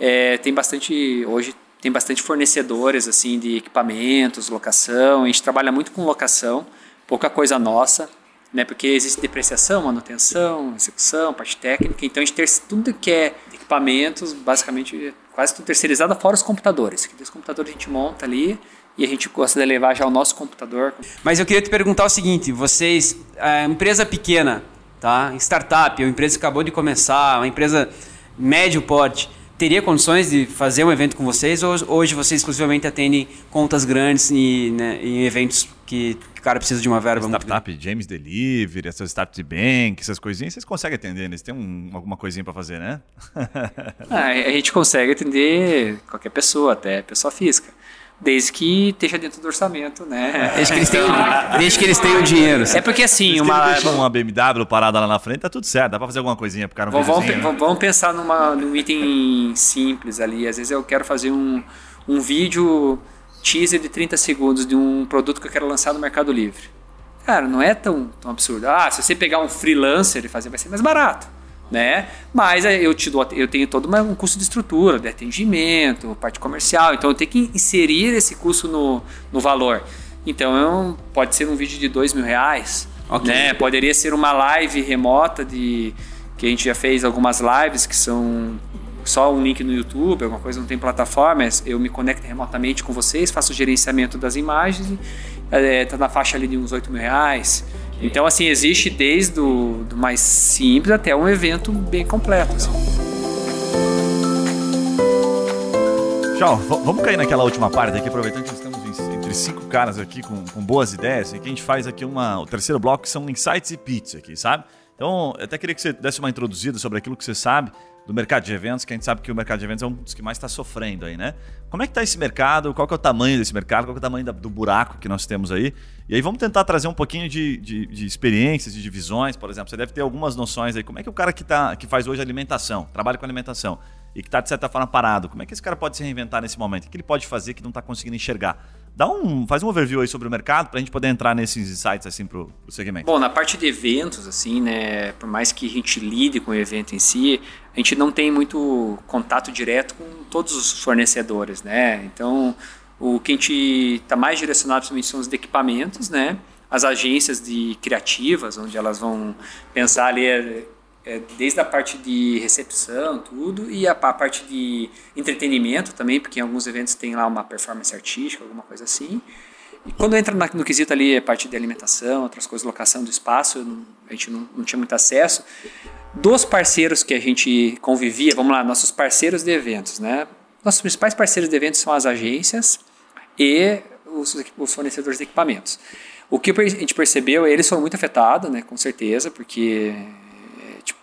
é, tem bastante hoje tem bastante fornecedores assim de equipamentos, locação. A gente trabalha muito com locação, pouca coisa nossa, né? Porque existe depreciação, manutenção, execução, parte técnica. Então a gente tem tudo que é equipamentos, basicamente quase tudo terceirizado, fora os computadores. Que os computadores a gente monta ali e a gente gosta de levar já o nosso computador. Mas eu queria te perguntar o seguinte: vocês, a empresa pequena, tá? Startup, uma empresa que acabou de começar, uma empresa médio porte teria condições de fazer um evento com vocês ou hoje vocês exclusivamente atendem contas grandes e, né, em eventos que o cara precisa de uma verba Startup, muito James Delivery, essas startup de bank, essas coisinhas, vocês conseguem atender, né? Vocês têm um, alguma coisinha para fazer, né? ah, a gente consegue atender qualquer pessoa, até pessoa física desde que esteja dentro do orçamento, né? Desde que eles tenham, desde que eles tenham dinheiro. É porque assim, uma uma BMW parada lá na frente, tá tudo certo, dá para fazer alguma coisinha pro cara um vamos, né? vamos pensar numa, num item simples ali. Às vezes eu quero fazer um, um vídeo teaser de 30 segundos de um produto que eu quero lançar no Mercado Livre. Cara, não é tão, tão absurdo. Ah, se você pegar um freelancer e fazer, vai ser mais barato né? Mas eu, te dou, eu tenho todo um custo de estrutura, de atendimento, parte comercial, então eu tenho que inserir esse custo no, no valor. Então eu, pode ser um vídeo de dois mil reais, okay. né? Poderia ser uma live remota de que a gente já fez algumas lives que são só um link no YouTube, alguma coisa não tem plataforma, eu me conecto remotamente com vocês, faço o gerenciamento das imagens, está é, tá na faixa ali de uns oito mil reais. Então, assim, existe desde o do mais simples até um evento bem completo. Assim. Tchau, vamos cair naquela última parte aqui, aproveitando que estamos entre cinco caras aqui com, com boas ideias, e que a gente faz aqui uma, o terceiro bloco, que são insights e pits aqui, sabe? Então, eu até queria que você desse uma introduzida sobre aquilo que você sabe do mercado de eventos, que a gente sabe que o mercado de eventos é um dos que mais está sofrendo aí, né? Como é que está esse mercado? Qual é o tamanho desse mercado? Qual é o tamanho do buraco que nós temos aí? E aí vamos tentar trazer um pouquinho de, de, de experiências, de divisões, por exemplo. Você deve ter algumas noções aí. Como é que o cara que, tá, que faz hoje alimentação, trabalha com alimentação, e que está, de certa forma, parado, como é que esse cara pode se reinventar nesse momento? O que ele pode fazer que não está conseguindo enxergar? Dá um, faz um overview aí sobre o mercado para a gente poder entrar nesses insights assim para o segmento. Bom, na parte de eventos, assim, né, por mais que a gente lide com o evento em si, a gente não tem muito contato direto com todos os fornecedores, né? Então, o que a gente está mais direcionado são os equipamentos, né? As agências de criativas, onde elas vão pensar ali é, desde a parte de recepção, tudo, e a, a, parte de entretenimento também, porque em alguns eventos tem lá uma performance artística, alguma coisa assim. E quando entra na, no quesito ali a parte de alimentação, outras coisas, locação do espaço, não, a gente não, não tinha muito acesso. Dos parceiros que a gente convivia, vamos lá, nossos parceiros de eventos, né? Nossos principais parceiros de eventos são as agências e os, os fornecedores de equipamentos. O que a gente percebeu, eles foram muito afetados, né, com certeza, porque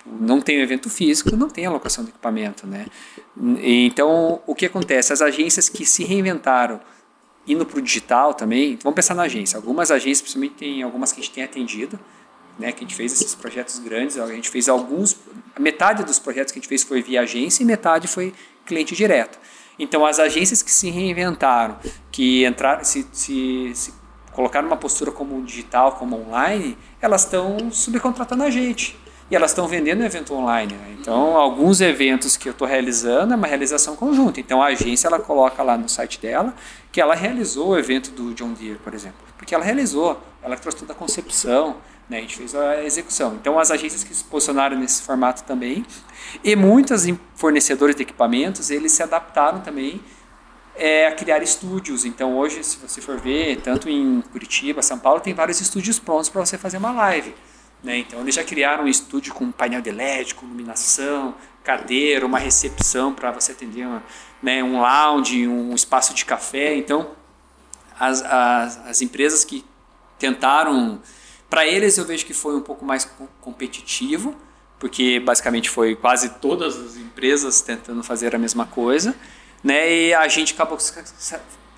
não tem o evento físico, não tem alocação de equipamento, né? Então, o que acontece? As agências que se reinventaram indo para o digital também, vamos pensar na agência. Algumas agências, principalmente tem algumas que a gente tem atendido, né, que a gente fez esses projetos grandes, a gente fez alguns, metade dos projetos que a gente fez foi via agência e metade foi cliente direto. Então, as agências que se reinventaram, que entraram, se, se, se colocaram uma postura como digital, como online, elas estão subcontratando a gente. E elas estão vendendo evento online. Né? Então, alguns eventos que eu estou realizando é uma realização conjunta. Então, a agência ela coloca lá no site dela que ela realizou o evento do John Deere, por exemplo. Porque ela realizou, ela trouxe toda a concepção, né? a gente fez a execução. Então, as agências que se posicionaram nesse formato também. E muitos fornecedores de equipamentos, eles se adaptaram também é, a criar estúdios. Então, hoje, se você for ver, tanto em Curitiba, São Paulo, tem vários estúdios prontos para você fazer uma live. Né? Então, eles já criaram um estúdio com painel de LED, com iluminação, cadeira, uma recepção para você atender uma, né, um lounge, um espaço de café. Então, as, as, as empresas que tentaram, para eles eu vejo que foi um pouco mais competitivo, porque basicamente foi quase todas as empresas tentando fazer a mesma coisa, né? E a gente acabou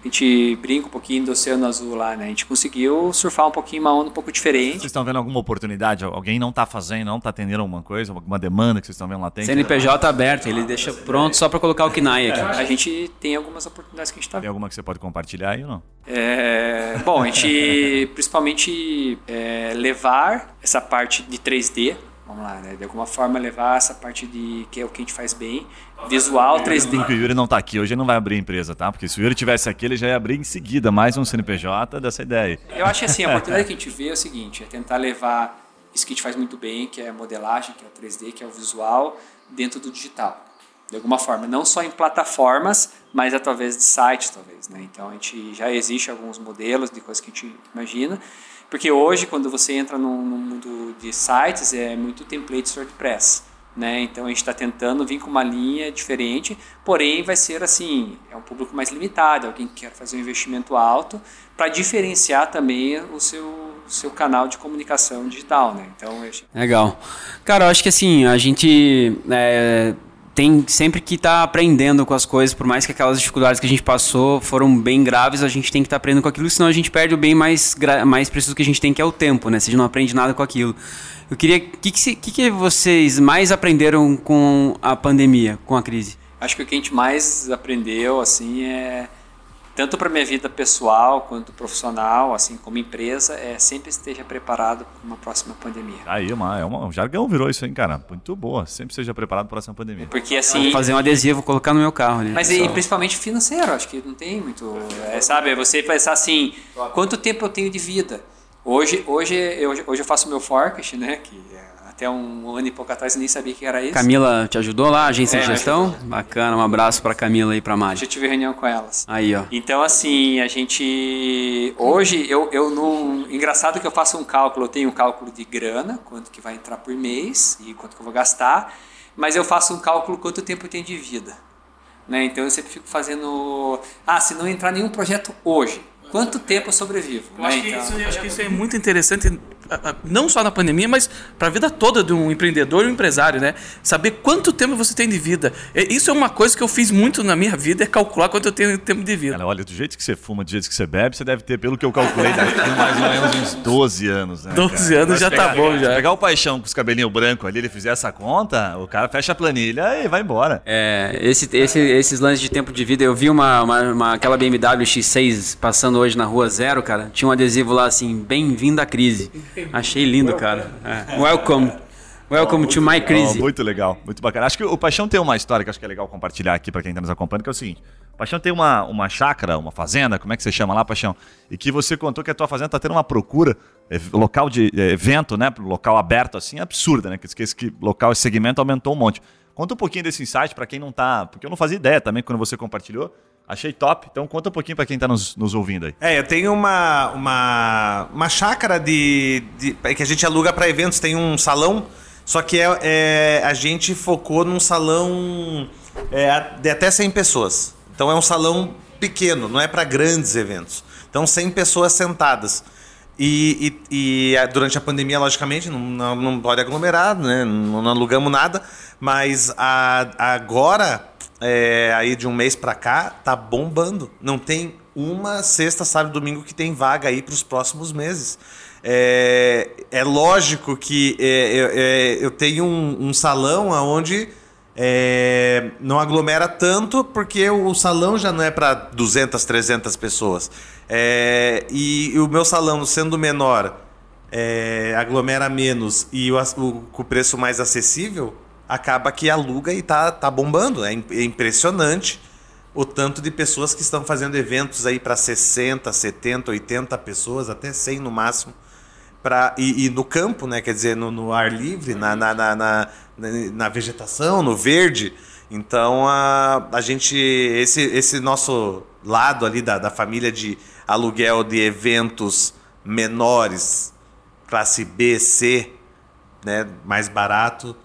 a gente brinca um pouquinho do Oceano Azul lá, né? A gente conseguiu surfar um pouquinho uma onda um pouco diferente. Vocês estão vendo alguma oportunidade? Alguém não está fazendo, não está atendendo alguma coisa, alguma demanda que vocês estão vendo lá tem? CNPJ aberto, ele deixa pronto só para colocar o KNAI aqui. A gente tem algumas oportunidades que a gente está vendo. Tem alguma que você pode compartilhar aí ou não? É, bom, a gente principalmente é, levar essa parte de 3D vamos lá, né? De alguma forma levar essa parte de que é o que a gente faz bem, visual, 3D. O Yuri não está aqui hoje, ele não vai abrir empresa, tá? Porque se o Yuri tivesse aqui, ele já ia abrir em seguida mais um CNPJ dessa ideia. Eu acho que assim, a oportunidade que a gente vê é o seguinte, é tentar levar isso que a gente faz muito bem, que é a modelagem, que é o 3D, que é o visual, dentro do digital. De alguma forma, não só em plataformas, mas através de sites, talvez, né? Então, a gente já existe alguns modelos de coisas que a gente imagina, porque hoje, quando você entra no, no mundo de sites, é muito template WordPress. Né? Então a gente está tentando vir com uma linha diferente, porém vai ser assim, é um público mais limitado, alguém que quer fazer um investimento alto para diferenciar também o seu, seu canal de comunicação digital, né? Então, eu... legal. Cara, eu acho que assim a gente é tem sempre que estar tá aprendendo com as coisas, por mais que aquelas dificuldades que a gente passou foram bem graves, a gente tem que estar tá aprendendo com aquilo, senão a gente perde o bem mais, mais preciso que a gente tem, que é o tempo, né? Se a gente não aprende nada com aquilo. Eu queria. O que, que, que, vocês mais aprenderam com a pandemia, com a crise? Acho que o que a gente mais aprendeu, assim, é tanto para minha vida pessoal quanto profissional, assim como empresa, é sempre esteja preparado para uma próxima pandemia. Aí, uma, é uma, um jargão virou isso, hein, cara? Muito boa. Sempre seja preparado para a próxima pandemia. Porque assim. fazer um adesivo, colocar no meu carro ali. Mas e, principalmente financeiro, acho que não tem muito. É, sabe, é você pensar assim, quanto tempo eu tenho de vida? Hoje, hoje, eu, hoje eu faço meu forecast, né? Que é até um ano e pouco atrás eu nem sabia que era isso. Camila te ajudou lá, agência é, de gestão? Bacana, um abraço para Camila e para Mari. Já tive reunião com elas. Aí, ó. Então, assim, a gente. Hoje, eu, eu não. Engraçado que eu faço um cálculo, eu tenho um cálculo de grana, quanto que vai entrar por mês e quanto que eu vou gastar, mas eu faço um cálculo quanto tempo eu tenho de vida. Né? Então eu sempre fico fazendo. Ah, se não entrar nenhum projeto hoje, quanto tempo eu sobrevivo? Eu, né? acho, que então, isso, eu acho que isso é muito interessante não só na pandemia, mas para a vida toda de um empreendedor e um empresário, né? Saber quanto tempo você tem de vida. Isso é uma coisa que eu fiz muito na minha vida, é calcular quanto eu tenho de tempo de vida. Cara, olha, do jeito que você fuma, do jeito que você bebe, você deve ter, pelo que eu calculei, deve ter mais ou menos uns 12 anos, né? 12 cara? anos já tá pegar, tá bom, já. Se pegar o paixão com os cabelinhos brancos ali, ele fizer essa conta, o cara fecha a planilha e vai embora. É, esse, esse, esses lances de tempo de vida, eu vi uma, uma, uma aquela BMW X6 passando hoje na rua zero, cara, tinha um adesivo lá assim, bem-vindo à crise. Achei lindo, cara. É. Welcome. Welcome to my crazy. Oh, muito legal, muito bacana. Acho que o Paixão tem uma história que acho que é legal compartilhar aqui para quem está nos acompanhando, que é o seguinte. O Paixão tem uma, uma chácara, uma fazenda, como é que você chama lá, Paixão? E que você contou que a tua fazenda está tendo uma procura, é, local de é, evento, né? Local aberto assim, absurda, né? Que esse que local, esse segmento aumentou um monte. Conta um pouquinho desse insight para quem não tá. Porque eu não fazia ideia também quando você compartilhou. Achei top. Então conta um pouquinho para quem está nos, nos, ouvindo aí. É, eu tenho uma, uma, uma chácara de, de que a gente aluga para eventos. Tem um salão, só que é, é, a gente focou num salão é, de até 100 pessoas. Então é um salão pequeno, não é para grandes eventos. Então 100 pessoas sentadas. E, e, e, durante a pandemia, logicamente, não, não, pode aglomerar, né? não, não alugamos nada, mas a, agora, é, aí de um mês para cá, tá bombando. Não tem uma sexta, sábado domingo que tem vaga aí para os próximos meses. É, é lógico que é, é, eu tenho um, um salão onde é, não aglomera tanto porque o salão já não é para 200, 300 pessoas. É, e, e, o meu salão, sendo menor, é, aglomera menos e o, o, o, preço mais acessível, acaba que aluga e tá, tá bombando. É, é impressionante o tanto de pessoas que estão fazendo eventos aí para 60, 70, 80 pessoas, até 100 no máximo. Pra, e, e no campo, né? Quer dizer, no, no ar livre, na, na, na, na, na vegetação, no verde. Então a, a gente. Esse, esse nosso lado ali da, da família de aluguel de eventos menores, classe B, C, né, mais barato,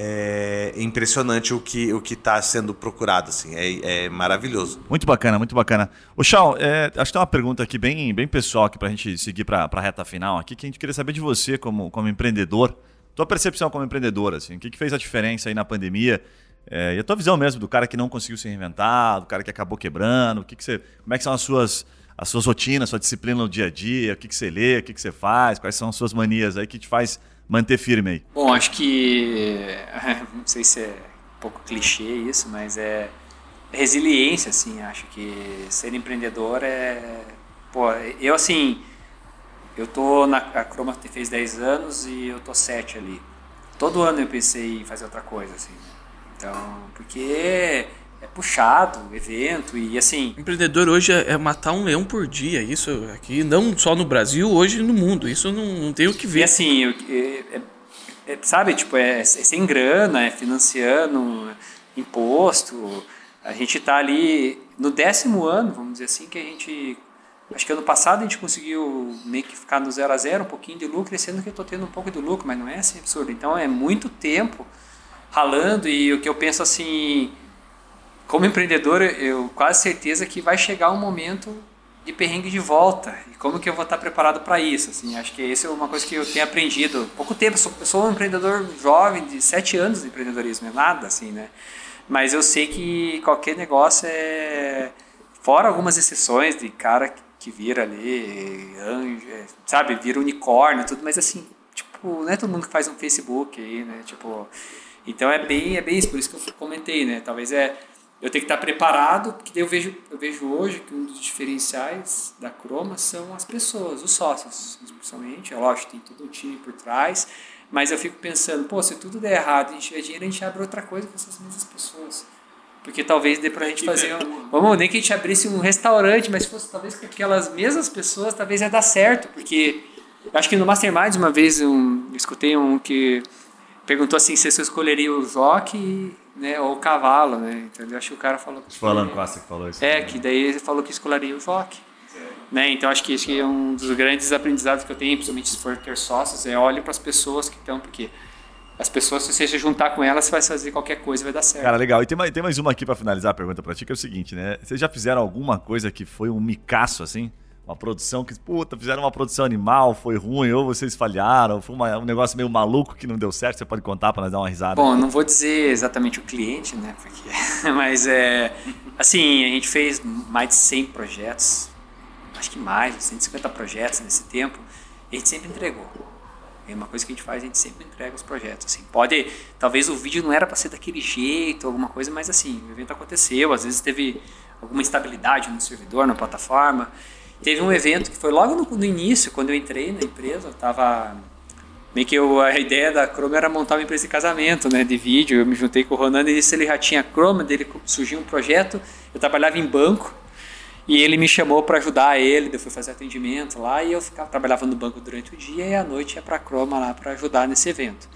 é impressionante o que o que está sendo procurado, assim, é, é, maravilhoso. Muito bacana, muito bacana. O Chão, é, acho que tem uma pergunta aqui bem, bem pessoal aqui para a gente seguir para a reta final aqui, que a gente queria saber de você como, como empreendedor, tua percepção como empreendedor, assim, o que, que fez a diferença aí na pandemia é, e a tua visão mesmo do cara que não conseguiu se reinventar, do cara que acabou quebrando, o que, que você, como é que são as suas as suas rotinas, sua disciplina no dia a dia, o que, que você lê, o que, que você faz, quais são as suas manias aí que te faz manter firme aí? Bom, acho que. Não sei se é um pouco clichê isso, mas é resiliência, assim. Acho que ser empreendedor é. Pô, eu assim. Eu tô na. A Chroma fez 10 anos e eu tô 7 ali. Todo ano eu pensei em fazer outra coisa, assim. Então, porque é puxado o evento e assim. Empreendedor hoje é, é matar um leão por dia, isso aqui, não só no Brasil, hoje no mundo. Isso não, não tem o que ver. E assim, é, é, é, sabe, tipo, é, é, sem grana, é financiando, imposto. A gente está ali no décimo ano, vamos dizer assim, que a gente. Acho que ano passado a gente conseguiu meio que ficar no zero a zero, um pouquinho de lucro, e sendo que eu estou tendo um pouco de lucro, mas não é assim absurdo. Então é muito tempo ralando e o que eu penso assim como empreendedor, eu quase certeza que vai chegar um momento de perrengue de volta. E como que eu vou estar preparado para isso? Assim, acho que isso é uma coisa que eu tenho aprendido. Pouco tempo, eu sou, sou um empreendedor jovem, de sete anos de empreendedorismo, é nada assim, né? Mas eu sei que qualquer negócio é. Fora algumas exceções de cara que vira ali, anjo, é, sabe, vira unicórnio tudo, mas assim, tipo, não é todo mundo que faz um Facebook aí, né? Tipo. Então é bem, é bem isso, por isso que eu comentei, né? Talvez é eu tenho que estar preparado, porque eu vejo, eu vejo hoje que um dos diferenciais da Croma são as pessoas, os sócios, principalmente. É lógico, tem todo o time por trás, mas eu fico pensando, pô, se tudo der errado e a gente tiver dinheiro, a gente abre outra coisa com essas mesmas pessoas. Porque talvez dê pra gente fazer. Um, vamos, nem que a gente abrisse um restaurante, mas se fosse talvez com aquelas mesmas pessoas, talvez ia dar certo. Porque eu acho que no Mastermind, uma vez, um, eu escutei um que perguntou assim se eu escolheria o Joque né, ou o cavalo, né? Entendeu? Acho que o cara falou. Que, Falando Costa que falou isso. É, né? que daí ele falou que escolaria o jockey. Né? Então acho que isso é um dos grandes aprendizados que eu tenho, principalmente se for ter sócios, é olhe para as pessoas que estão, porque as pessoas, se você se juntar com elas, você vai fazer qualquer coisa vai dar certo. Cara, legal. E tem mais, tem mais uma aqui para finalizar a pergunta para ti, que é o seguinte, né? Vocês já fizeram alguma coisa que foi um micaço, assim? uma produção que, puta, fizeram uma produção animal, foi ruim, ou vocês falharam, foi uma, um negócio meio maluco que não deu certo, você pode contar para nós dar uma risada? Bom, não vou dizer exatamente o cliente, né, porque, mas é, assim, a gente fez mais de 100 projetos, acho que mais, 150 projetos nesse tempo, e a gente sempre entregou. É uma coisa que a gente faz, a gente sempre entrega os projetos. Assim, pode, talvez o vídeo não era para ser daquele jeito, alguma coisa, mas assim, o evento aconteceu, às vezes teve alguma instabilidade no servidor, na plataforma, Teve um evento que foi logo no, no início, quando eu entrei na empresa, tava meio que eu, a ideia da Chrome era montar uma empresa de casamento, né, de vídeo. Eu me juntei com o Ronan e disse ele já tinha Chrome, dele surgiu um projeto. Eu trabalhava em banco e ele me chamou para ajudar ele. Eu fui fazer atendimento lá e eu ficava trabalhava no banco durante o dia e à noite ia para a Chroma lá para ajudar nesse evento.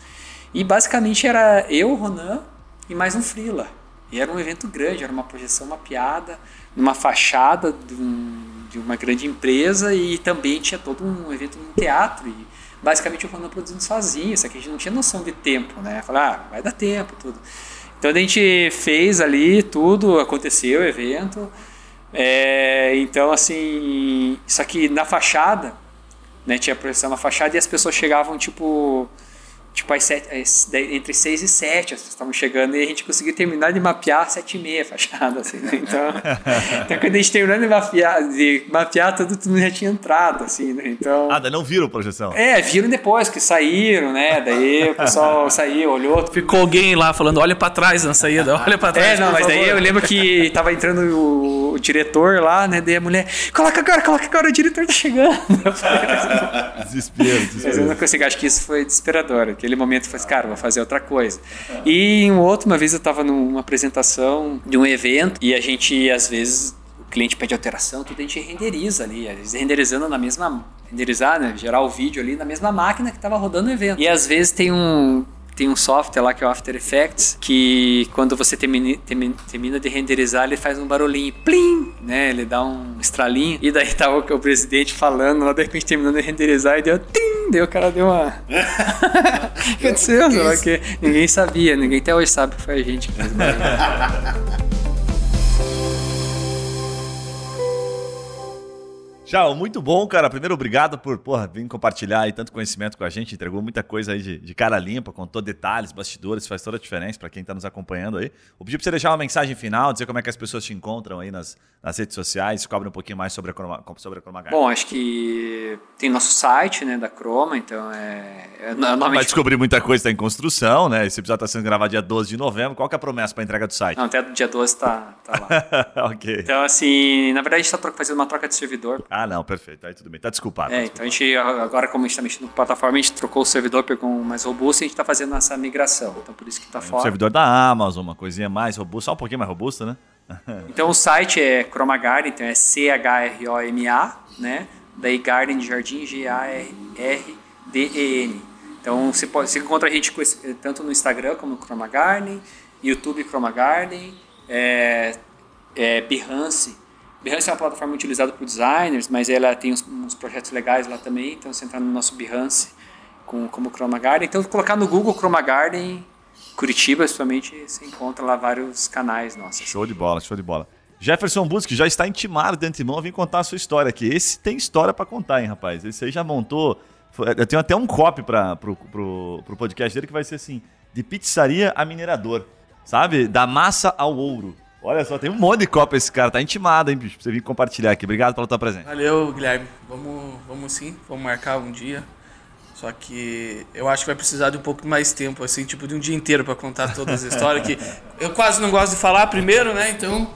E basicamente era eu, Ronan e mais um freela. E era um evento grande, era uma projeção mapeada numa fachada de um de uma grande empresa e também tinha todo um evento no teatro e basicamente o Ronan produzindo sozinho, só que a gente não tinha noção de tempo, né? Falar, ah, vai dar tempo, tudo. Então a gente fez ali tudo, aconteceu o evento. É, então, assim, só que na fachada né? Tinha projeção na fachada e as pessoas chegavam, tipo, tipo às sete, às, entre 6 e 7, as pessoas estavam chegando e a gente conseguiu terminar de mapear 7 e meia fachada, assim, né? Então, então, quando a gente terminou de mapear, de mapear tudo, tudo já tinha entrado, assim, né? Então... Ah, daí não viram projeção? É, viram depois, que saíram, né? Daí o pessoal saiu, olhou... Ficou alguém lá falando, olha pra trás na saída, olha pra trás, É, não, mas daí eu lembro que tava entrando o, o diretor lá, né? Daí a mulher, coloca agora, coloca agora, o diretor tá chegando. Desespero, Mas eu desespero. não consegui, acho que isso foi desesperador. Aquele momento eu falei, cara, vou fazer outra coisa. E em outra, uma vez eu estava numa apresentação de um evento e a gente, às vezes, o cliente pede alteração, tudo a gente renderiza ali. Às vezes renderizando na mesma. Renderizar, né? Gerar o vídeo ali na mesma máquina que estava rodando o evento. E às vezes tem um. Tem um software lá que é o After Effects, que quando você termina, termina, de renderizar, ele faz um barulhinho, plim, né? Ele dá um estralinho. E daí tava o presidente falando, lá de repente terminando de renderizar, e deu tim, daí o cara deu uma. O que aconteceu? Ninguém sabia, ninguém até hoje sabe que foi a gente que fez barulho. Tchau, muito bom, cara. Primeiro, obrigado por porra, vir compartilhar aí tanto conhecimento com a gente. Entregou muita coisa aí de, de cara limpa, contou detalhes, bastidores, faz toda a diferença para quem está nos acompanhando aí. Vou pedir para você deixar uma mensagem final, dizer como é que as pessoas te encontram aí nas, nas redes sociais, cobre um pouquinho mais sobre a Chroma, sobre a Chroma Guard. Bom, acho que tem nosso site, né, da Chroma, então é. é Vai normalmente. descobrir muita coisa, está em construção, né? Esse episódio está sendo gravado dia 12 de novembro. Qual que é a promessa para entrega do site? Não, até do dia 12 tá, tá lá. ok. Então, assim, na verdade a gente está fazendo uma troca de servidor. Ah, não, perfeito. Aí tudo bem. Tá desculpado. É, então a gente, agora como a gente está mexendo na plataforma, a gente trocou o servidor, pegou um mais robusto e a gente está fazendo essa migração. Então por isso que está Um fora. servidor da Amazon, uma coisinha mais robusta, só um pouquinho mais robusta, né? Então o site é Chroma Garden, então é C-H-R-O-M-A, né? Daí Garden de Jardim, G-A-R-R-D-E-N. Então você, pode, você encontra a gente com esse- tanto no Instagram como no Chroma Garden, YouTube Chroma Garden, é, é Behance. Behance é uma plataforma utilizada por designers, mas ela tem uns, uns projetos legais lá também, então você entrar no nosso Behance com, como Chroma Garden. Então colocar no Google Chroma Garden, Curitiba, principalmente, você encontra lá vários canais nossos. Show de bola, show de bola. Jefferson Busque já está intimado de antemão a vir contar a sua história aqui. Esse tem história para contar, hein, rapaz? Esse aí já montou. Eu tenho até um copy para pro podcast dele que vai ser assim: de pizzaria a minerador. Sabe? Da massa ao ouro. Olha só, tem um monte de copy esse cara. Tá intimado, hein, bicho? Pra você vir compartilhar aqui. Obrigado pela tua presença. Valeu, Guilherme. Vamos, vamos sim, vamos marcar um dia. Só que eu acho que vai precisar de um pouco mais tempo, assim, tipo de um dia inteiro pra contar todas as histórias que eu quase não gosto de falar primeiro, né? Então,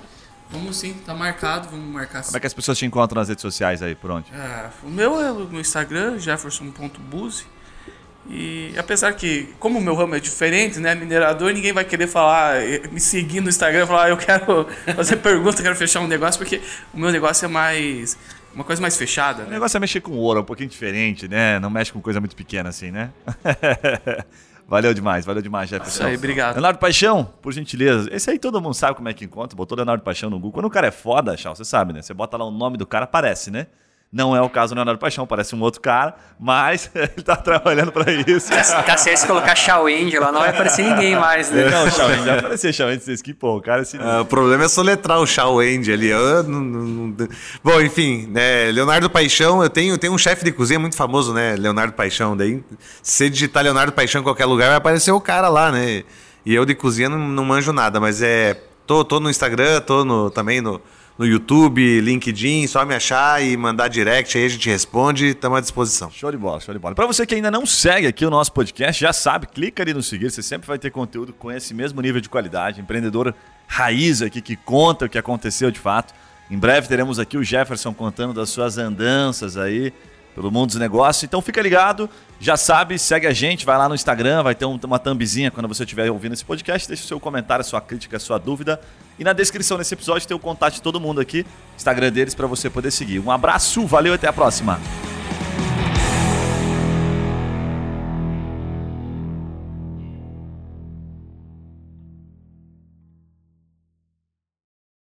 vamos sim, tá marcado, vamos marcar sim. Como é que as pessoas te encontram nas redes sociais aí? Por onde? Ah, o meu é no Instagram, jefferson.buse. E apesar que, como o meu ramo é diferente, né, minerador, ninguém vai querer falar, eh, me seguir no Instagram, falar, "Ah, eu quero fazer pergunta, quero fechar um negócio, porque o meu negócio é mais, uma coisa mais fechada, O né? negócio é mexer com ouro, é um pouquinho diferente, né? Não mexe com coisa muito pequena assim, né? valeu demais, valeu demais, Jefferson. Isso aí, obrigado. Leonardo Paixão, por gentileza. Esse aí todo mundo sabe como é que encontra. Botou Leonardo Paixão no Google. Quando o cara é foda, Chau, você sabe, né? Você bota lá o nome do cara, aparece, né? Não é o caso do Leonardo Paixão, parece um outro cara, mas ele tá trabalhando pra isso. Tá certo se colocar Shaw End lá, não vai aparecer ninguém mais, né? Não, apareceu Chau antes desse que, pô, o cara se. Ah, o problema é soletrar o Shaw End ali. Eu não- não- não- Bom, enfim, né, Leonardo Paixão, eu tenho, tenho um chefe de cozinha muito famoso, né? Leonardo Paixão. Daí, se você digitar Leonardo Paixão em qualquer lugar, vai aparecer o cara lá, né? E eu de cozinha não, não manjo nada, mas é. Tô, tô no Instagram, tô no, também no, no YouTube, LinkedIn, só me achar e mandar direct, aí a gente responde, estamos à disposição. Show de bola, show de bola. Para você que ainda não segue aqui o nosso podcast, já sabe, clica ali no seguir, você sempre vai ter conteúdo com esse mesmo nível de qualidade, empreendedor raiz aqui que conta o que aconteceu de fato. Em breve teremos aqui o Jefferson contando das suas andanças aí pelo mundo dos negócios. Então fica ligado, já sabe, segue a gente, vai lá no Instagram, vai ter um- uma thumbzinha quando você estiver ouvindo esse podcast, deixa o seu comentário, a sua crítica, a sua dúvida. E na descrição desse episódio tem o contato de todo mundo aqui, Instagram deles para você poder seguir. Um abraço, valeu até a próxima.